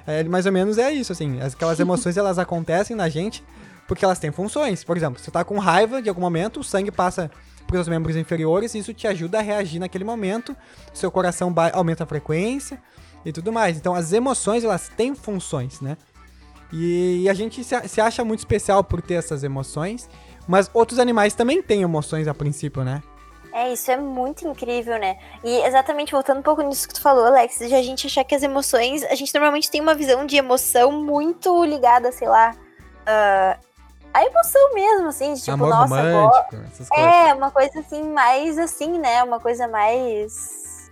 é, mais ou menos é isso, assim. Aquelas emoções, elas acontecem na gente porque elas têm funções. Por exemplo, você tá com raiva de algum momento, o sangue passa pros seus membros inferiores e isso te ajuda a reagir naquele momento, seu coração aumenta a frequência e tudo mais. Então, as emoções, elas têm funções, né? E, e a gente se, se acha muito especial por ter essas emoções, mas outros animais também têm emoções a princípio, né? É, isso é muito incrível, né? E exatamente voltando um pouco nisso que tu falou, Alex, de a gente achar que as emoções, a gente normalmente tem uma visão de emoção muito ligada, sei lá, ah, a emoção mesmo, assim, de tipo, Amor nossa, agora. essas coisas. É, uma coisa assim, mais assim, né? Uma coisa mais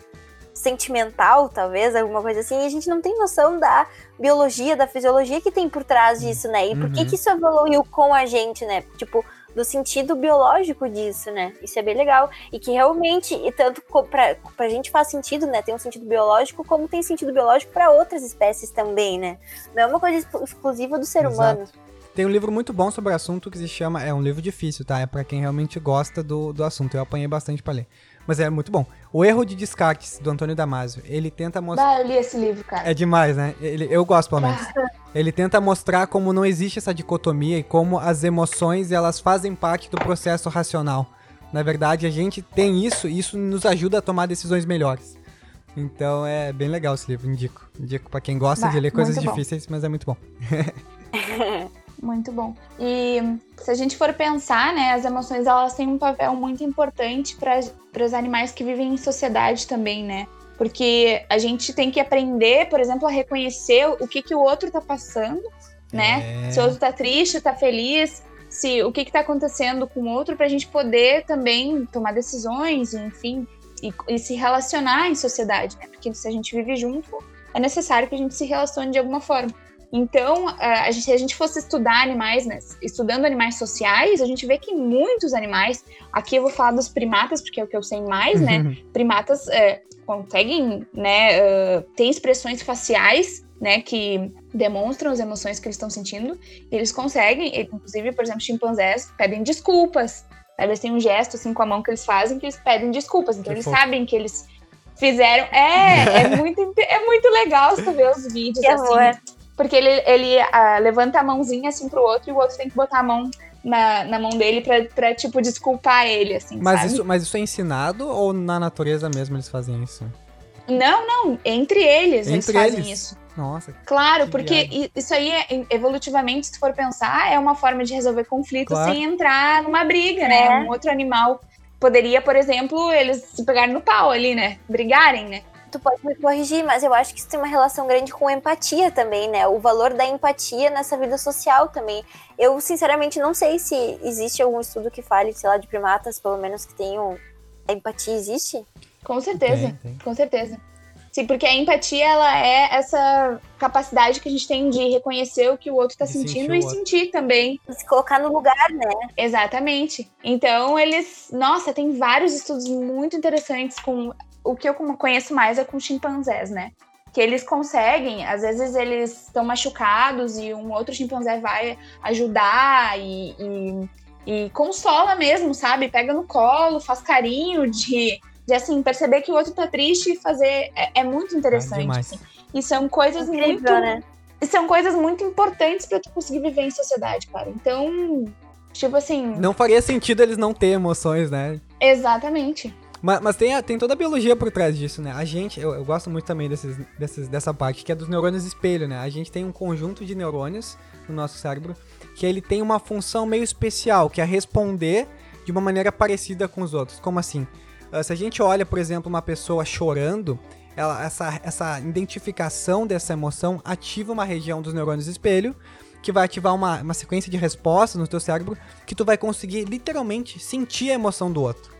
sentimental, talvez, alguma coisa assim. E a gente não tem noção da biologia, da fisiologia que tem por trás disso, né? E por que Uhum. que isso evoluiu com a gente, né? Tipo, do sentido biológico disso, né? Isso é bem legal. E que realmente, e tanto pra, pra gente faz sentido, né? Tem um sentido biológico, como tem sentido biológico pra outras espécies também, né? Não é uma coisa exclu- exclusiva do ser Exato. humano. Tem um livro muito bom sobre o assunto que se chama. É um livro difícil, tá? É pra quem realmente gosta do, do assunto. Eu apanhei bastante pra ler. Mas é muito bom. O Erro de Descartes, do Antônio Damasio. Ele tenta mostrar. Bah, eu li esse livro, cara. É demais, né? Ele, eu gosto, pelo menos. Ele tenta mostrar como não existe essa dicotomia e como as emoções elas fazem parte do processo racional. Na verdade, a gente tem isso e isso nos ajuda a tomar decisões melhores. Então é bem legal esse livro, indico. Indico pra quem gosta Bah, de ler coisas difíceis, mas é muito bom. Muito bom. E se a gente for pensar, né, as emoções elas têm um papel muito importante para os animais que vivem em sociedade também, né? Porque a gente tem que aprender, por exemplo, a reconhecer o que, que o outro tá passando, né? É. Se o outro tá triste, tá feliz, se o que que tá acontecendo com o outro, pra gente poder também tomar decisões, enfim, e, e se relacionar em sociedade, né? Porque se a gente vive junto, é necessário que a gente se relacione de alguma forma. Então, a gente, se a gente fosse estudar animais, né, estudando animais sociais, a gente vê que muitos animais, aqui eu vou falar dos primatas, porque é o que eu sei mais, né? Primatas é, conseguem, né, uh, ter expressões faciais, né, que demonstram as emoções que eles estão sentindo. E eles conseguem, inclusive, por exemplo, chimpanzés pedem desculpas. Eles têm um gesto assim com a mão que eles fazem que eles pedem desculpas. Então Que eles fofo. sabem que eles fizeram. É, é muito, é muito legal você ver os vídeos Que assim. amor. Porque ele, ele ah, levanta a mãozinha assim pro outro e o outro tem que botar a mão na, na mão dele pra, pra, tipo, desculpar ele, assim, Mas sabe? isso, mas isso é ensinado ou na natureza mesmo eles fazem isso? Não, não, entre eles eles Entre fazem eles? isso. Nossa, Claro, Que porque viagem. isso aí, é, evolutivamente, se tu for pensar, é uma forma de resolver conflitos Claro. sem entrar numa briga, É. né? Um outro animal poderia, por exemplo, eles se pegarem no pau ali, né? Brigarem, né? Tu pode me corrigir, mas eu acho que isso tem uma relação grande com empatia também, né? O valor da empatia nessa vida social também. Eu, sinceramente, não sei se existe algum estudo que fale, sei lá, de primatas, pelo menos, que tenham. A empatia existe? Com certeza, Tem, tem. com certeza. Sim, porque a empatia, ela é essa capacidade que a gente tem de reconhecer o que o outro tá sentir sentindo e outro. sentir também. Se colocar no lugar, né? Exatamente. Então, eles. Nossa, tem vários estudos muito interessantes com. O que eu conheço mais é com chimpanzés, né? Que eles conseguem, às vezes eles estão machucados e um outro chimpanzé vai ajudar e, e, e consola mesmo, sabe? Pega no colo, faz carinho de, de assim, perceber que o outro tá triste e fazer. É, é muito interessante. assim. E são coisas muito. Incrível, né? E são coisas muito importantes pra tu conseguir viver em sociedade, cara. Então, tipo assim. não faria sentido eles não ter emoções, né? Exatamente. Mas, mas tem, a- tem toda a biologia por trás disso, né? A gente, eu, eu gosto muito também desses, desses, dessa parte, que é dos neurônios espelho, né? A gente tem um conjunto de neurônios no nosso cérebro que ele tem uma função meio especial, que é responder de uma maneira parecida com os outros. Como assim? Ah, se a gente olha, por exemplo, uma pessoa chorando, ela, essa, essa identificação dessa emoção ativa uma região dos neurônios espelho, que vai ativar uma, uma sequência de respostas no teu cérebro, que tu vai conseguir literalmente sentir a emoção do outro.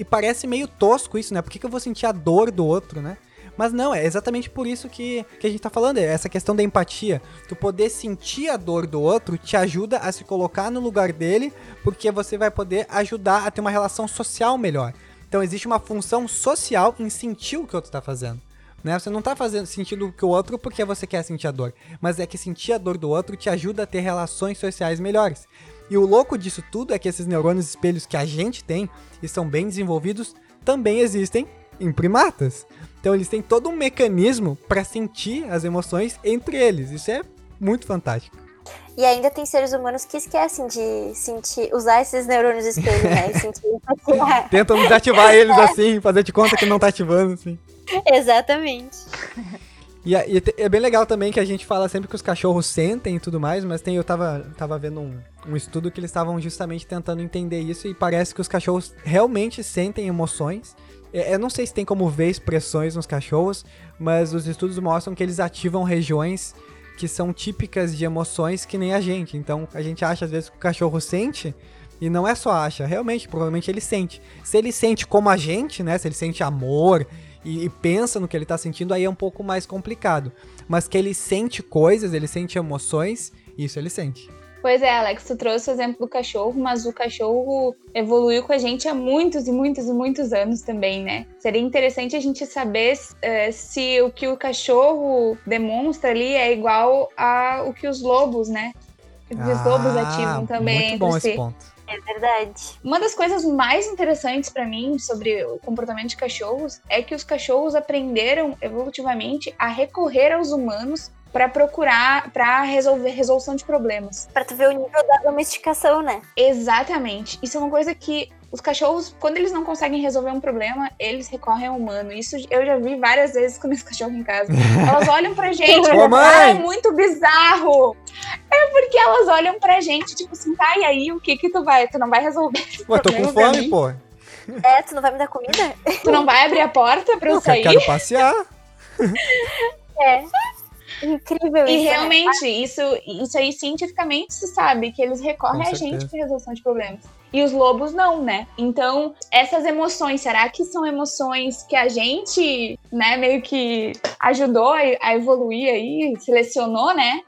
E parece meio tosco isso, né? Por que, que eu vou sentir a dor do outro, né? Mas não, é exatamente por isso que, que a gente tá falando, é essa questão da empatia. Tu poder sentir a dor do outro te ajuda a se colocar no lugar dele, porque você vai poder ajudar a ter uma relação social melhor. Então existe uma função social em sentir o que o outro tá fazendo. Né? Você não tá fazendo sentindo o que o outro porque você quer sentir a dor, mas é que sentir a dor do outro te ajuda a ter relações sociais melhores. E o louco disso tudo é que esses neurônios espelhos que a gente tem e são bem desenvolvidos também existem em primatas. Então eles têm todo um mecanismo para sentir as emoções entre eles. Isso é muito fantástico. E ainda tem seres humanos que esquecem de sentir, usar esses neurônios espelho, né? Tentam desativar eles assim, fazer de conta que não tá ativando, assim. Exatamente. E, e, é bem legal também que a gente fala sempre que os cachorros sentem e tudo mais, mas tem, eu tava, tava vendo um, um estudo que eles estavam justamente tentando entender isso e parece que os cachorros realmente sentem emoções. É, eu não sei se tem como ver expressões nos cachorros, mas os estudos mostram que eles ativam regiões que são típicas de emoções que nem a gente. Então a gente acha às vezes que o cachorro sente e não é só acha, realmente, provavelmente ele sente. Se ele sente como a gente, né? Se ele sente amor e, e pensa no que ele tá sentindo, aí é um pouco mais complicado. Mas que ele sente coisas, ele sente emoções, isso ele sente. Pois é, Alex, tu trouxe o exemplo do cachorro, mas o cachorro evoluiu com a gente há muitos e muitos e muitos anos também, né? Seria interessante a gente saber uh, se o que o cachorro demonstra ali é igual ao que os lobos, né? Os ah, lobos ativam também. Muito bom esse ponto. É verdade. Uma das coisas mais interessantes para mim sobre o comportamento de cachorros é que os cachorros aprenderam evolutivamente a recorrer aos humanos para procurar, para resolver resolução de problemas. Para tu ver o nível da domesticação, né? Exatamente. Isso é uma coisa que os cachorros, quando eles não conseguem resolver um problema, eles recorrem ao humano. Isso eu já vi várias vezes com esse cachorro em casa. Elas olham pra gente, Ô, é muito bizarro. É porque elas olham pra gente, tipo assim, tá, e aí, o que que tu vai? Tu não vai resolver esse Ué, tô com fome, pô. É, tu não vai me dar comida? Tu não vai abrir a porta pra eu, eu sair? Eu quero passear. É. Incrível e isso. E né? realmente, né? isso, isso aí cientificamente se sabe que eles recorrem a gente para resolução de problemas. E os lobos não, né? Então, essas emoções, será que são emoções que a gente, né, meio que ajudou a evoluir aí, selecionou, né?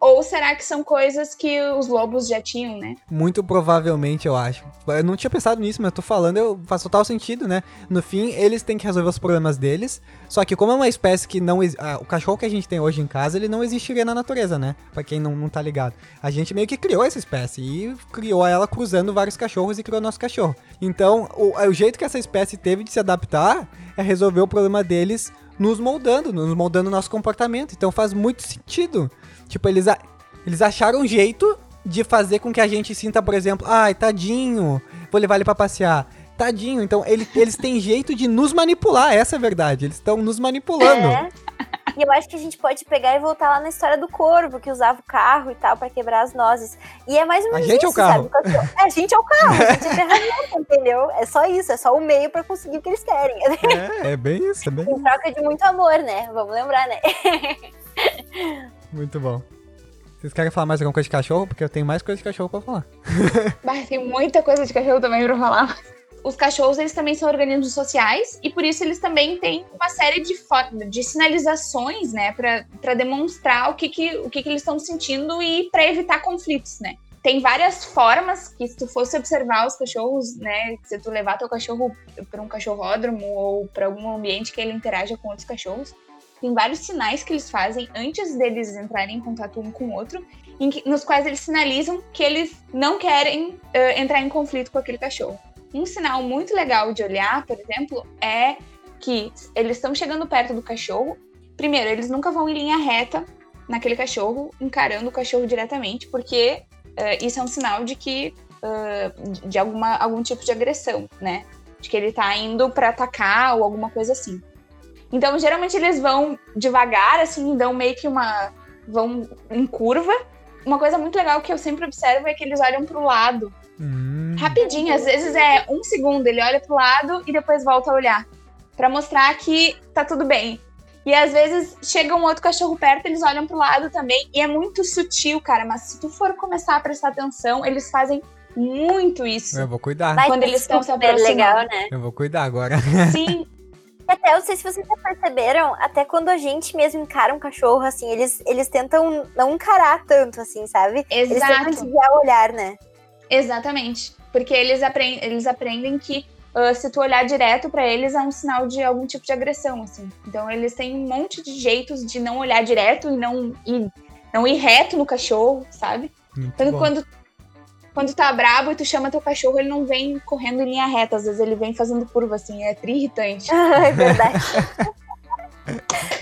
Ou será que são coisas que os lobos já tinham, né? Muito provavelmente, eu acho. Eu não tinha pensado nisso, mas eu tô falando, eu, faz total sentido, né? No fim, eles têm que resolver os problemas deles. Só que como é uma espécie que não... Ah, o cachorro que a gente tem hoje em casa, ele não existiria na natureza, né? Pra quem não, não tá ligado. A gente meio que criou essa espécie e criou ela cruzando vários cachorros e criou nosso cachorro. Então, o, o jeito que essa espécie teve de se adaptar é resolver o problema deles nos moldando, nos moldando nosso comportamento. Então faz muito sentido Tipo, eles, a, eles acharam um jeito de fazer com que a gente sinta, por exemplo, ai, tadinho, vou levar ele pra passear. Tadinho, então ele, eles têm jeito de nos manipular, essa é a verdade. Eles estão nos manipulando. É. E eu acho que a gente pode pegar e voltar lá na história do corvo, que usava o carro e tal para quebrar as nozes. E é mais ou menos a gente isso, é o carro. sabe? A gente é o carro, a gente é ferramenta, entendeu? É só isso, é só o meio para conseguir o que eles querem. É, é bem isso, é bem Em troca de muito amor, né? Vamos lembrar, né? Muito bom. Vocês querem falar mais alguma coisa de cachorro? Porque eu tenho mais coisa de cachorro pra falar. Mas tem muita coisa de cachorro também pra falar. Os cachorros, eles também são organismos sociais e por isso eles também têm uma série de, de sinalizações, né, para demonstrar o que, que, o que, que eles estão sentindo e para evitar conflitos, né. Tem várias formas que, se tu fosse observar os cachorros, né, se tu levar teu cachorro para um cachorródromo ou para algum ambiente que ele interaja com outros cachorros, tem vários sinais que eles fazem antes deles entrarem em contato um com o outro, que, nos quais eles sinalizam que eles não querem uh, entrar em conflito com aquele cachorro. Um sinal muito legal de olhar, por exemplo, é que eles estão chegando perto do cachorro. Primeiro, eles nunca vão em linha reta naquele cachorro, encarando o cachorro diretamente, porque uh, isso é um sinal de que uh, de alguma, algum tipo de agressão, né? De que ele tá indo para atacar ou alguma coisa assim. Então, geralmente eles vão devagar, assim, dão meio que uma. vão em curva. Uma coisa muito legal que eu sempre observo é que eles olham pro lado. Hum. Rapidinho, às vezes é um segundo, ele olha pro lado e depois volta a olhar. para mostrar que tá tudo bem. E às vezes chega um outro cachorro perto, eles olham pro lado também. E é muito sutil, cara. Mas se tu for começar a prestar atenção, eles fazem muito isso. Eu vou cuidar. Vai Quando eles estão se aproximando. legal, né? Eu vou cuidar agora. Sim, Até, eu não sei se vocês já perceberam, até quando a gente mesmo encara um cachorro, assim, eles, eles tentam não encarar tanto, assim, sabe? Eles tentam exato. desviar o olhar, né? Exatamente. Porque eles, aprendem, eles aprendem que ah, se tu olhar direto pra eles é um sinal de algum tipo de agressão, assim. Então eles têm um monte de jeitos de não olhar direto e não ir, não ir reto no cachorro, sabe? Muito Tanto bom. quando, quando tá brabo e tu chama teu cachorro, ele não vem correndo em linha reta, às vezes ele vem fazendo curva, assim, é tri irritante. é verdade.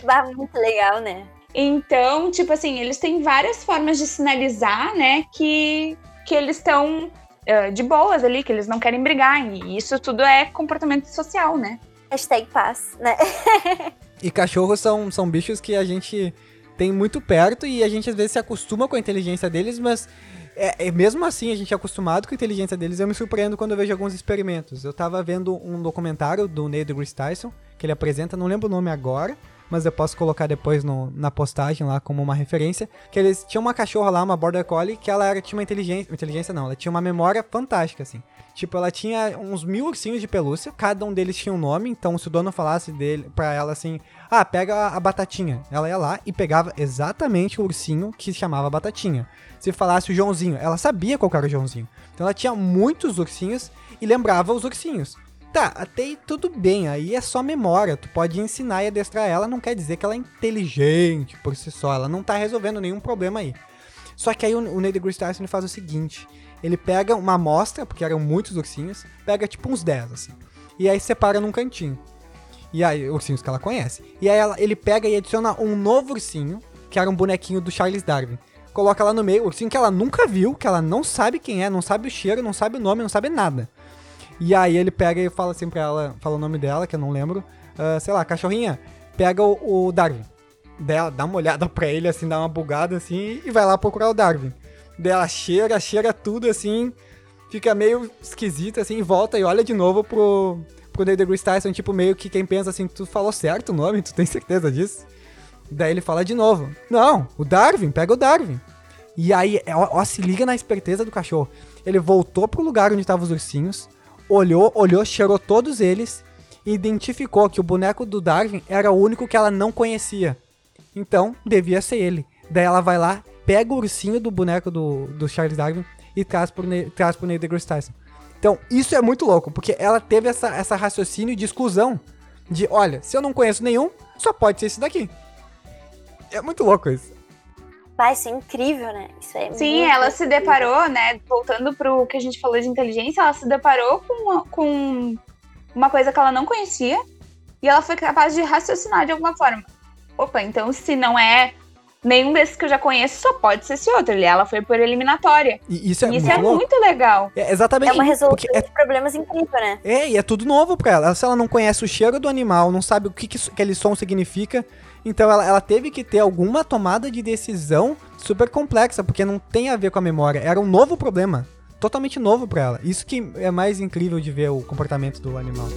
Bah, muito legal, né? Então, tipo assim, eles têm várias formas de sinalizar, né, que, que eles estão ah, de boas ali, que eles não querem brigar. E isso tudo é comportamento social, né? Hashtag paz, né? E cachorros são, são bichos que a gente tem muito perto e a gente às vezes se acostuma com a inteligência deles, mas é, é mesmo assim a gente é acostumado com a inteligência deles. Eu me surpreendo quando eu vejo alguns experimentos. Eu tava vendo um documentário do Neil deGrasse Tyson que ele apresenta, não lembro o nome agora, mas eu posso colocar depois no- na postagem lá como uma referência. Que eles tinham uma cachorra lá, uma Border Collie, que ela era, tinha uma inteligência. Inteligência não, ela tinha uma memória fantástica, assim. Tipo, ela tinha uns mil ursinhos de pelúcia, cada um deles tinha um nome, então se o dono falasse dele pra ela assim, ah, pega a, batatinha. Ela ia lá e pegava exatamente o ursinho que se chamava batatinha. Se falasse o Joãozinho, ela sabia qual era o Joãozinho. Então ela tinha muitos ursinhos e lembrava os ursinhos. Tá, até aí tudo bem, aí é só memória. Tu pode ensinar e adestrar ela, não quer dizer que ela é inteligente por si só. Ela não tá resolvendo nenhum problema aí. Só que aí o, o Neil deGrasse Tyson faz o seguinte: ele pega uma amostra, porque eram muitos ursinhos, pega tipo uns 10, assim, e aí separa num cantinho. E aí, ursinhos que ela conhece. E aí ela- ele pega e adiciona um novo ursinho, que era um bonequinho do Charles Darwin. Coloca lá no meio, ursinho que ela nunca viu, que ela não sabe quem é, não sabe o cheiro, não sabe o nome, não sabe nada. E aí ele pega e fala assim pra ela, fala o nome dela, que eu não lembro. ah, sei lá, cachorrinha, pega o, o Darwin. Dela, dá uma olhada pra ele, assim, dá uma bugada assim, e vai lá procurar o Darwin. Dela cheira, cheira tudo assim, fica meio esquisita assim, volta e olha de novo pro, pro Neil deGrasse Tyson, tipo, meio que quem pensa assim, tu falou certo o nome, tu tem certeza disso? Daí ele fala de novo, não, o Darwin, pega o Darwin. E aí, ó, ó, se liga na esperteza do cachorro. Ele voltou pro lugar onde estavam os ursinhos, olhou, olhou, cheirou todos eles e identificou que o boneco do Darwin era o único que ela não conhecia. Então, devia ser ele. Daí ela vai lá, pega o ursinho do boneco do, do Charles Darwin e traz pro, Ne- traz pro Neil deGrasse Tyson. Então, isso é muito louco, porque ela teve essa, essa raciocínio de exclusão. De, olha, se eu não conheço nenhum, só pode ser esse daqui. É muito louco isso. Vai, isso é incrível, né? Isso é Sim, ela se incrível. deparou, né? Voltando pro que a gente falou de inteligência, ela se deparou com uma, com uma coisa que ela não conhecia e ela foi capaz de raciocinar de alguma forma. Opa, então se não é nenhum desses que eu já conheço, só pode ser esse outro. E ela foi por eliminatória. E isso é Isso muito é muito legal. É exatamente. É uma resolução é de problemas incrível, né? É, e é tudo novo pra ela. Se ela não conhece o cheiro do animal, não sabe o que, que aquele som significa, então ela, ela teve que ter alguma tomada de decisão super complexa, porque não tem a ver com a memória. Era um novo problema. Totalmente novo pra ela. Isso que é mais incrível de ver o comportamento do animal.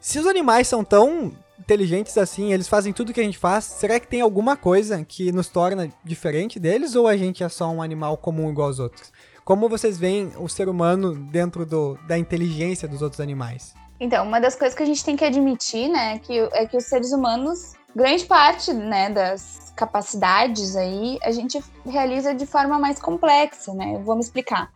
Se os animais são tão inteligentes assim, eles fazem tudo que a gente faz, será que tem alguma coisa que nos torna diferente deles ou a gente é só um animal comum igual aos outros? Como vocês veem o ser humano dentro do, da inteligência dos outros animais? Então, uma das coisas que a gente tem que admitir, né, que, é que os seres humanos, grande parte, né, das capacidades aí, a gente realiza de forma mais complexa, né? Eu vou me explicar.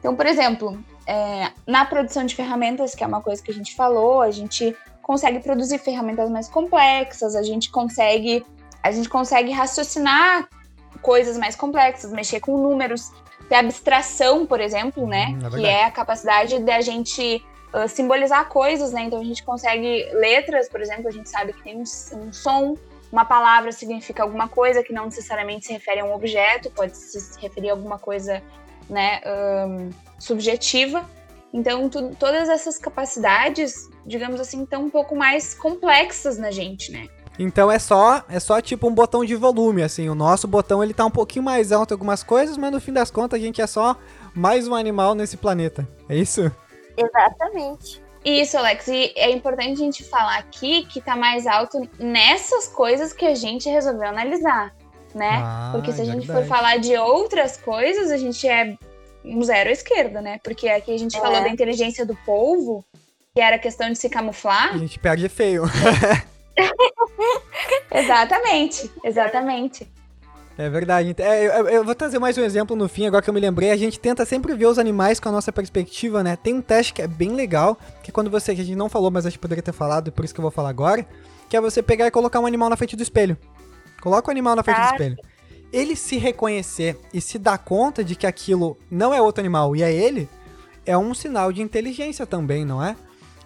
Então, por exemplo, é, na produção de ferramentas, que é uma coisa que a gente falou, a gente consegue produzir ferramentas mais complexas, a gente consegue, a gente consegue raciocinar coisas mais complexas, mexer com números, ter abstração, por exemplo, né? Hum, é que é a capacidade da gente uh, simbolizar coisas, né? Então a gente consegue letras, por exemplo, a gente sabe que tem um, um som, uma palavra significa alguma coisa que não necessariamente se refere a um objeto, pode se referir a alguma coisa, né, ahn, subjetiva. Então tu- todas essas capacidades, digamos assim, estão um pouco mais complexas na gente, né? Então é só, é só tipo um botão de volume, assim. O nosso botão ele tá um pouquinho mais alto em algumas coisas, mas no fim das contas a gente é só mais um animal nesse planeta. É isso? Exatamente. Isso, Alex, e é importante a gente falar aqui que tá mais alto nessas coisas que a gente resolveu analisar, né? Ah, Porque se a gente verdade. for falar de outras coisas, a gente é um zero à esquerda, né? Porque aqui a gente É. falou da inteligência do polvo, que era a questão de se camuflar. A gente perde feio. Exatamente, exatamente. É verdade. É, eu, eu vou trazer mais um exemplo no fim, agora que eu me lembrei. A gente tenta sempre ver os animais com a nossa perspectiva, né? Tem um teste que é bem legal, que quando você, que a gente não falou, mas a gente poderia ter falado, e por isso que eu vou falar agora, que é você pegar e colocar um animal na frente do espelho. Coloca o animal na frente do Ah, espelho. Ele se reconhecer e se dar conta de que aquilo não é outro animal e é ele, é um sinal de inteligência também, não é?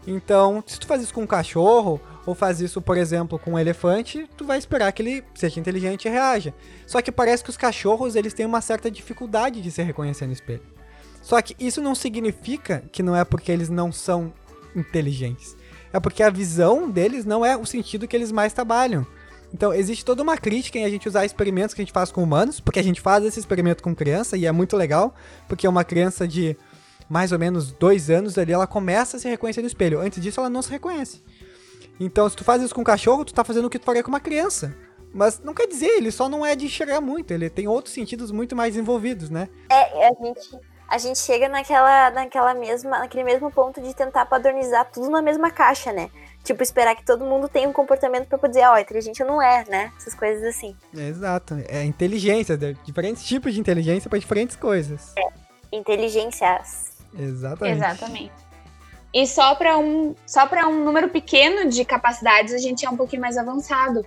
Então, se tu faz isso com um cachorro, ou faz isso, por exemplo, com um elefante, tu vai esperar que ele seja inteligente e reaja. Só que parece que os cachorros, eles têm uma certa dificuldade de se reconhecer no espelho. Só que isso não significa que não é porque eles não são inteligentes. É porque a visão deles não é o sentido que eles mais trabalham. Então, existe toda uma crítica em a gente usar experimentos que a gente faz com humanos, porque a gente faz esse experimento com criança e é muito legal, porque uma criança de mais ou menos dois anos ali, ela começa a se reconhecer no espelho. Antes disso, ela não se reconhece. Então, se tu faz isso com um cachorro, tu tá fazendo o que tu faria com uma criança. Mas não quer dizer, ele só não é de enxergar muito, ele tem outros sentidos muito mais envolvidos, né? É, a gente, a gente chega naquela, naquela mesma, naquele mesmo ponto de tentar padronizar tudo na mesma caixa, né? Tipo, esperar que todo mundo tenha um comportamento pra poder dizer, ó, inteligente não é, né? Essas coisas assim. É, exato. É inteligência, de- diferentes tipos de inteligência para diferentes coisas. Inteligências. Exatamente. Exatamente. E só para um, só um número pequeno de capacidades a gente é um pouquinho mais avançado,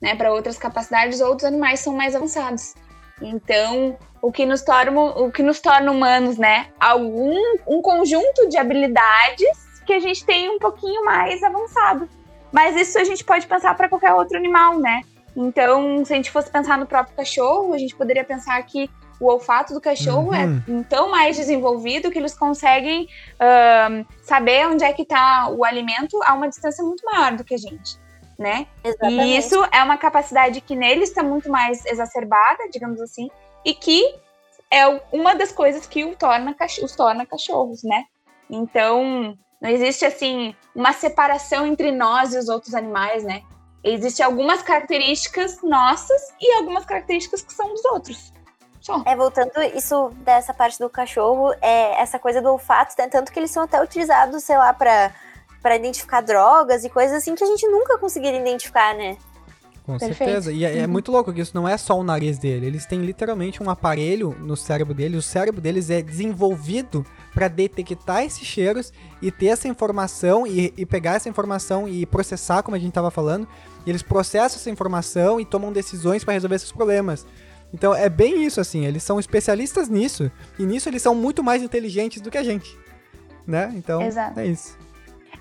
né? Para outras capacidades, outros animais são mais avançados. Então, o que nos torna, o que nos torna humanos, né? Algum um conjunto de habilidades que a gente tem um pouquinho mais avançado. Mas isso a gente pode pensar para qualquer outro animal, né? Então, se a gente fosse pensar no próprio cachorro, a gente poderia pensar que o olfato do cachorro Uhum. é tão mais desenvolvido que eles conseguem saber onde é que está o alimento a uma distância muito maior do que a gente, né? Exatamente. E isso é uma capacidade que neles está muito mais exacerbada, digamos assim, e que é uma das coisas que o torna, os torna cachorros, né? Então, não existe assim uma separação entre nós e os outros animais, né? Existem algumas características nossas e algumas características que são dos outros. Só. É, voltando isso dessa parte do cachorro, é essa coisa do olfato, né? tanto que eles são até utilizados, sei lá, pra, pra identificar drogas e coisas assim que a gente nunca conseguiria identificar, né? Com Perfeito. certeza. E é, é muito louco que isso não é só o nariz dele. Eles têm literalmente um aparelho no cérebro deles. O cérebro deles é desenvolvido para detectar esses cheiros e ter essa informação e, e pegar essa informação e processar, como a gente estava falando. E eles processam essa informação e tomam decisões para resolver esses problemas. Então é bem isso assim. Eles são especialistas nisso e nisso eles são muito mais inteligentes do que a gente, né? Então Exato. é isso.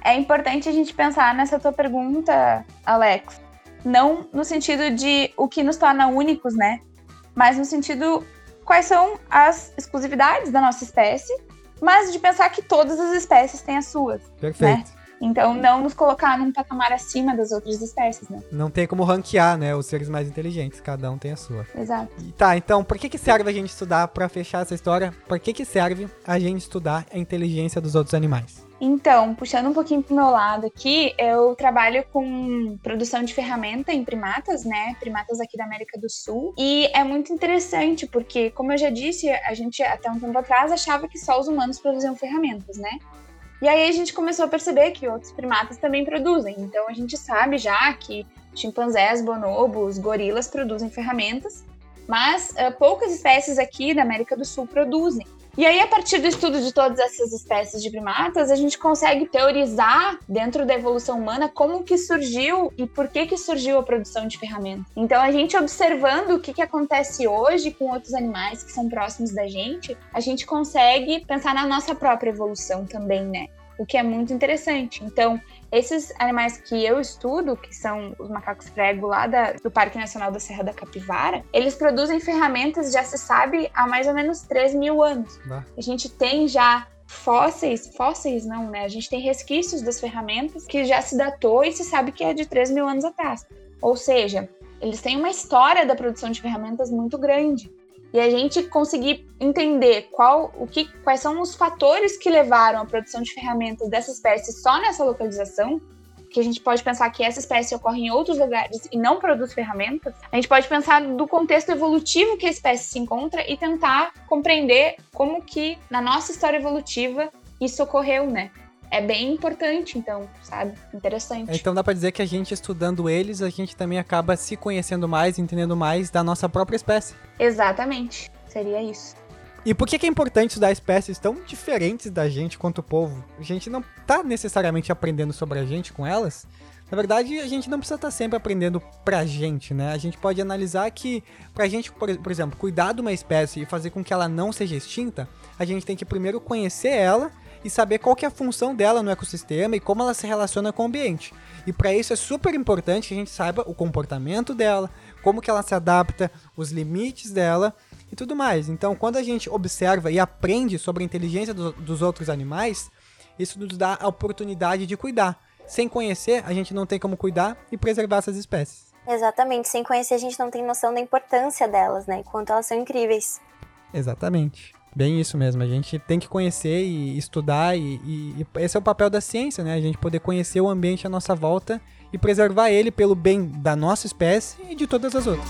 É importante a gente pensar nessa tua pergunta, Alex. Não no sentido de o que nos torna únicos, né? Mas no sentido quais são as exclusividades da nossa espécie, mas de pensar que todas as espécies têm as suas. Perfeito. Então, não nos colocar num patamar acima das outras espécies, né? Não tem como ranquear, né? Os seres mais inteligentes. Cada um tem a sua. Exato. E Tá, então, por que que serve a gente estudar, pra fechar essa história, por que que serve a gente estudar a inteligência dos outros animais? Então, puxando um pouquinho pro meu lado aqui, eu trabalho com produção de ferramenta em primatas, né? Primatas aqui da América do Sul. E é muito interessante, porque, como eu já disse, a gente até um tempo atrás achava que só os humanos produziam ferramentas, né? E aí a gente começou a perceber que outros primatas também produzem. Então a gente sabe já que chimpanzés, bonobos, gorilas produzem ferramentas, mas eh, poucas espécies aqui da América do Sul produzem. E aí, a partir do estudo de todas essas espécies de primatas, a gente consegue teorizar dentro da evolução humana como que surgiu e por que que surgiu a produção de ferramentas. Então, a gente observando o que, que acontece hoje com outros animais que são próximos da gente, a gente consegue pensar na nossa própria evolução também, né? O que é muito interessante. Então, esses animais que eu estudo, que são os macacos prego lá da- do Parque Nacional da Serra da Capivara, eles produzem ferramentas, já se sabe, há mais ou menos 3 mil anos. Bah. A gente tem já fósseis, fósseis não, né? A gente tem resquícios das ferramentas que já se datou e se sabe que é de 3 mil anos atrás. Ou seja, eles têm uma história da produção de ferramentas muito grande. E a gente conseguir entender qual, o que, quais são os fatores que levaram à produção de ferramentas dessa espécie só nessa localização, que a gente pode pensar que essa espécie ocorre em outros lugares e não produz ferramentas, a gente pode pensar do contexto evolutivo que a espécie se encontra e tentar compreender como que na nossa história evolutiva isso ocorreu, né? É bem importante, então, sabe? Interessante. Então dá pra dizer que a gente estudando eles, a gente também acaba se conhecendo mais, entendendo mais da nossa própria espécie. Exatamente. Seria isso. E por que, que é importante estudar espécies tão diferentes da gente quanto o povo? A gente não tá necessariamente aprendendo sobre a gente com elas. Na verdade, a gente não precisa estar tá sempre aprendendo pra gente, né? A gente pode analisar que, pra gente, por, por exemplo, cuidar de uma espécie e fazer com que ela não seja extinta, a gente tem que primeiro conhecer ela e saber qual que é a função dela no ecossistema e como ela se relaciona com o ambiente. E para isso é super importante que a gente saiba o comportamento dela, como que ela se adapta, os limites dela e tudo mais. Então, quando a gente observa e aprende sobre a inteligência do, dos outros animais, isso nos dá a oportunidade de cuidar. Sem conhecer, a gente não tem como cuidar e preservar essas espécies. Exatamente, sem conhecer a gente não tem noção da importância delas, né? Quanto elas são incríveis. Exatamente. Bem isso mesmo, a gente tem que conhecer e estudar, e, e, e, esse é o papel da ciência, né? A gente poder conhecer o ambiente à nossa volta e preservar ele pelo bem da nossa espécie e de todas as outras.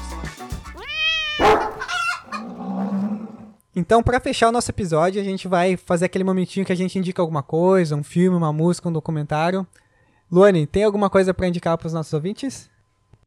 Então, para fechar o nosso episódio, a gente vai fazer aquele momentinho que a gente indica alguma coisa, um filme, uma música, um documentário. Luane, tem alguma coisa para indicar para os nossos ouvintes?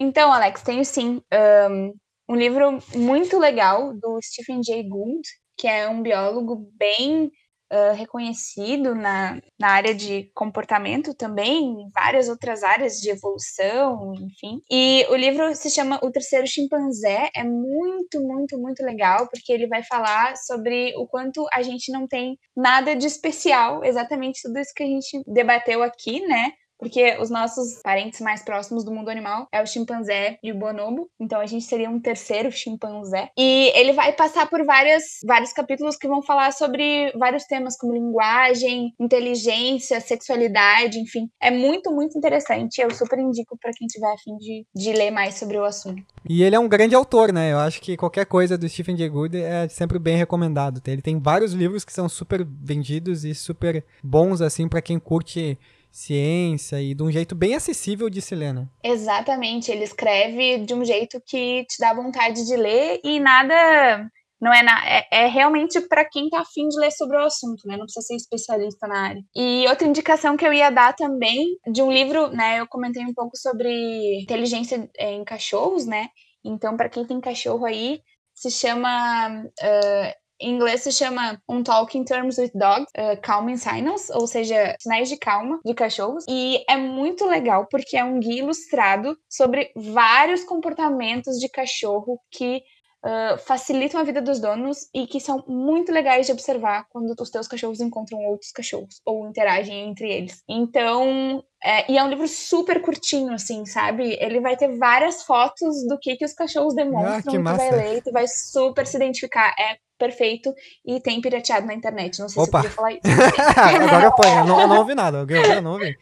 Então, Alex, tenho sim. Um, um livro muito legal do Stephen Jay Gould, que é um biólogo bem uh, reconhecido na, na área de comportamento também, em várias outras áreas de evolução, enfim. E o livro se chama O Terceiro Chimpanzé, é muito, muito, muito legal, porque ele vai falar sobre o quanto a gente não tem nada de especial, exatamente tudo isso que a gente debateu aqui, né? Porque os nossos parentes mais próximos do mundo animal é o chimpanzé e o bonobo, então a gente seria um terceiro chimpanzé. E ele vai passar por várias, vários capítulos que vão falar sobre vários temas como linguagem, inteligência, sexualidade, enfim. É muito, muito interessante. Eu super indico para quem tiver afim de, de ler mais sobre o assunto. E ele é um grande autor, né? Eu acho que qualquer coisa do Stephen Jay Gould é sempre bem recomendado. Ele tem vários livros que são super vendidos e super bons, assim, para quem curte ciência e de um jeito bem acessível de se ler, né? Exatamente, ele escreve de um jeito que te dá vontade de ler e nada não é, na, é, é realmente para quem tá afim de ler sobre o assunto, né? Não precisa ser especialista na área. E outra indicação que eu ia dar também de um livro, né? Eu comentei um pouco sobre inteligência em cachorros, né? Então, para quem tem cachorro aí, se chama uh, em inglês se chama Um Talk in Terms with Dogs, uh, Calming Signals, ou seja, sinais de calma de cachorros. E é muito legal porque é um guia ilustrado sobre vários comportamentos de cachorro que Uh, facilitam a vida dos donos e que são muito legais de observar quando os teus cachorros encontram outros cachorros ou interagem entre eles. Então, é, e é um livro super curtinho, assim, sabe? Ele vai ter várias fotos do que, que os cachorros demonstram, ah, que tu vai ler, tu vai super se identificar. É perfeito e tem pirateado na internet. Não sei Opa. se eu podia falar isso. Agora ponho, eu, não, eu não ouvi nada. Eu não ouvi.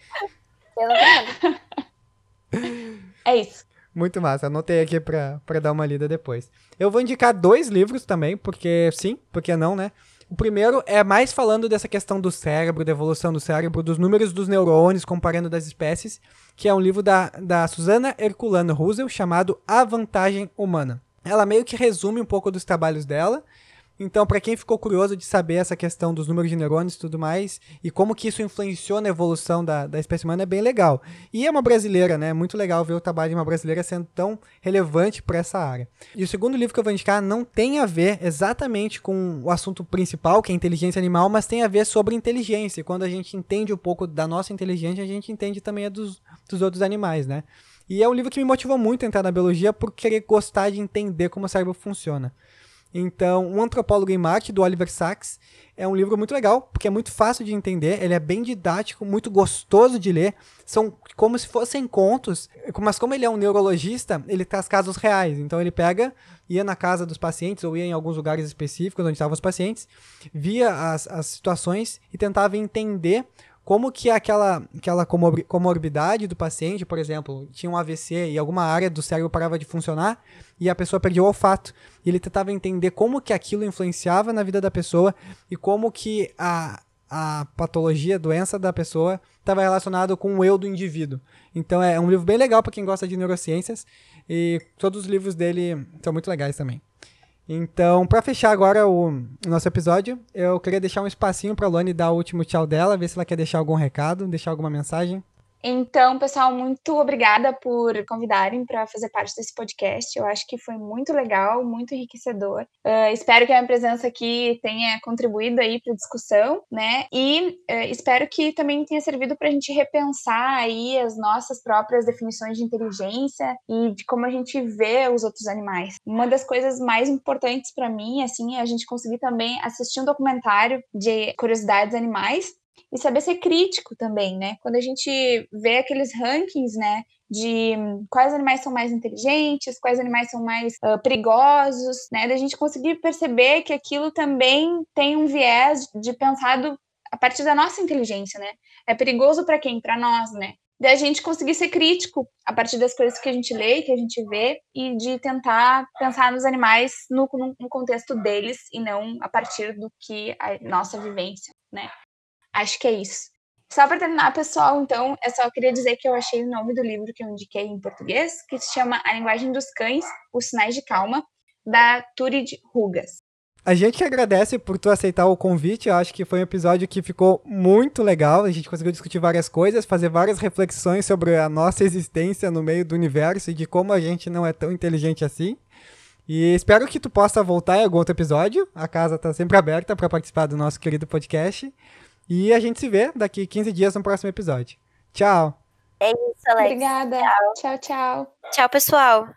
Eu não ouvi nada. É isso. Muito massa. Anotei aqui pra, pra dar uma lida depois. Eu vou indicar dois livros também, porque sim, porque não, né? O primeiro é mais falando dessa questão do cérebro, da evolução do cérebro, dos números dos neurônios, comparando das espécies, que é um livro da, da Susana Herculano Russell, chamado A Vantagem Humana. Ela meio que resume um pouco dos trabalhos dela então, para quem ficou curioso de saber essa questão dos números de neurônios e tudo mais, e como que isso influenciou na evolução da, da espécie humana, é bem legal. E é uma brasileira, né? Muito legal ver o trabalho de uma brasileira sendo tão relevante para essa área. E o segundo livro que eu vou indicar não tem a ver exatamente com o assunto principal, que é inteligência animal, mas tem a ver sobre inteligência. E quando a gente entende um pouco da nossa inteligência, a gente entende também a dos, dos outros animais, né? E é um livro que me motivou muito a entrar na biologia por querer gostar de entender como o cérebro funciona. Então, Um Antropólogo em Marte, do Oliver Sacks, é um livro muito legal, porque é muito fácil de entender, ele é bem didático, muito gostoso de ler. São como se fossem contos, mas como ele é um neurologista, ele traz casos reais. Então ele pega, ia na casa dos pacientes, ou ia em alguns lugares específicos onde estavam os pacientes, via as, as situações e tentava entender como que aquela, aquela comor- comorbidade do paciente, por exemplo, tinha um AVC e alguma área do cérebro parava de funcionar e a pessoa perdia o olfato. E ele tentava entender como que aquilo influenciava na vida da pessoa e como que a, a patologia, a doença da pessoa estava relacionado com o eu do indivíduo. Então é um livro bem legal para quem gosta de neurociências e todos os livros dele são muito legais também. Então, para fechar agora o, nosso episódio, eu queria deixar um espacinho para a Lone dar o último tchau dela, ver se ela quer deixar algum recado, deixar alguma mensagem. Então, pessoal, muito obrigada por convidarem para fazer parte desse podcast. Eu acho que foi muito legal, muito enriquecedor. Uh, espero que a minha presença aqui tenha contribuído aí para a discussão, né? E uh, espero que também tenha servido para a gente repensar aí as nossas próprias definições de inteligência e de como a gente vê os outros animais. Uma das coisas mais importantes para mim, assim, é a gente conseguir também assistir um documentário de curiosidades animais e saber ser crítico também, né? Quando a gente vê aqueles rankings, né? De quais animais são mais inteligentes, quais animais são mais uh, perigosos, né? Da gente conseguir perceber que aquilo também tem um viés de pensado a partir da nossa inteligência, né? É perigoso para quem? Para nós, né? Da gente conseguir ser crítico a partir das coisas que a gente lê, que a gente vê, e de tentar pensar nos animais no, no contexto deles e não a partir do que a nossa vivência, né? Acho que é isso. Só para terminar, pessoal, então, eu só queria dizer que eu achei o nome do livro que eu indiquei em português, que se chama A Linguagem dos Cães, Os Sinais de Calma, da Turid Rugas. A gente agradece por tu aceitar o convite. Eu acho que foi um episódio que ficou muito legal. A gente conseguiu discutir várias coisas, fazer várias reflexões sobre a nossa existência no meio do universo e de como a gente não é tão inteligente assim. E espero que tu possa voltar em algum outro episódio. A casa está sempre aberta para participar do nosso querido podcast. E a gente se vê daqui 15 dias no próximo episódio. Tchau! É isso, Alex. Obrigada. Tchau, tchau. Tchau, tchau pessoal.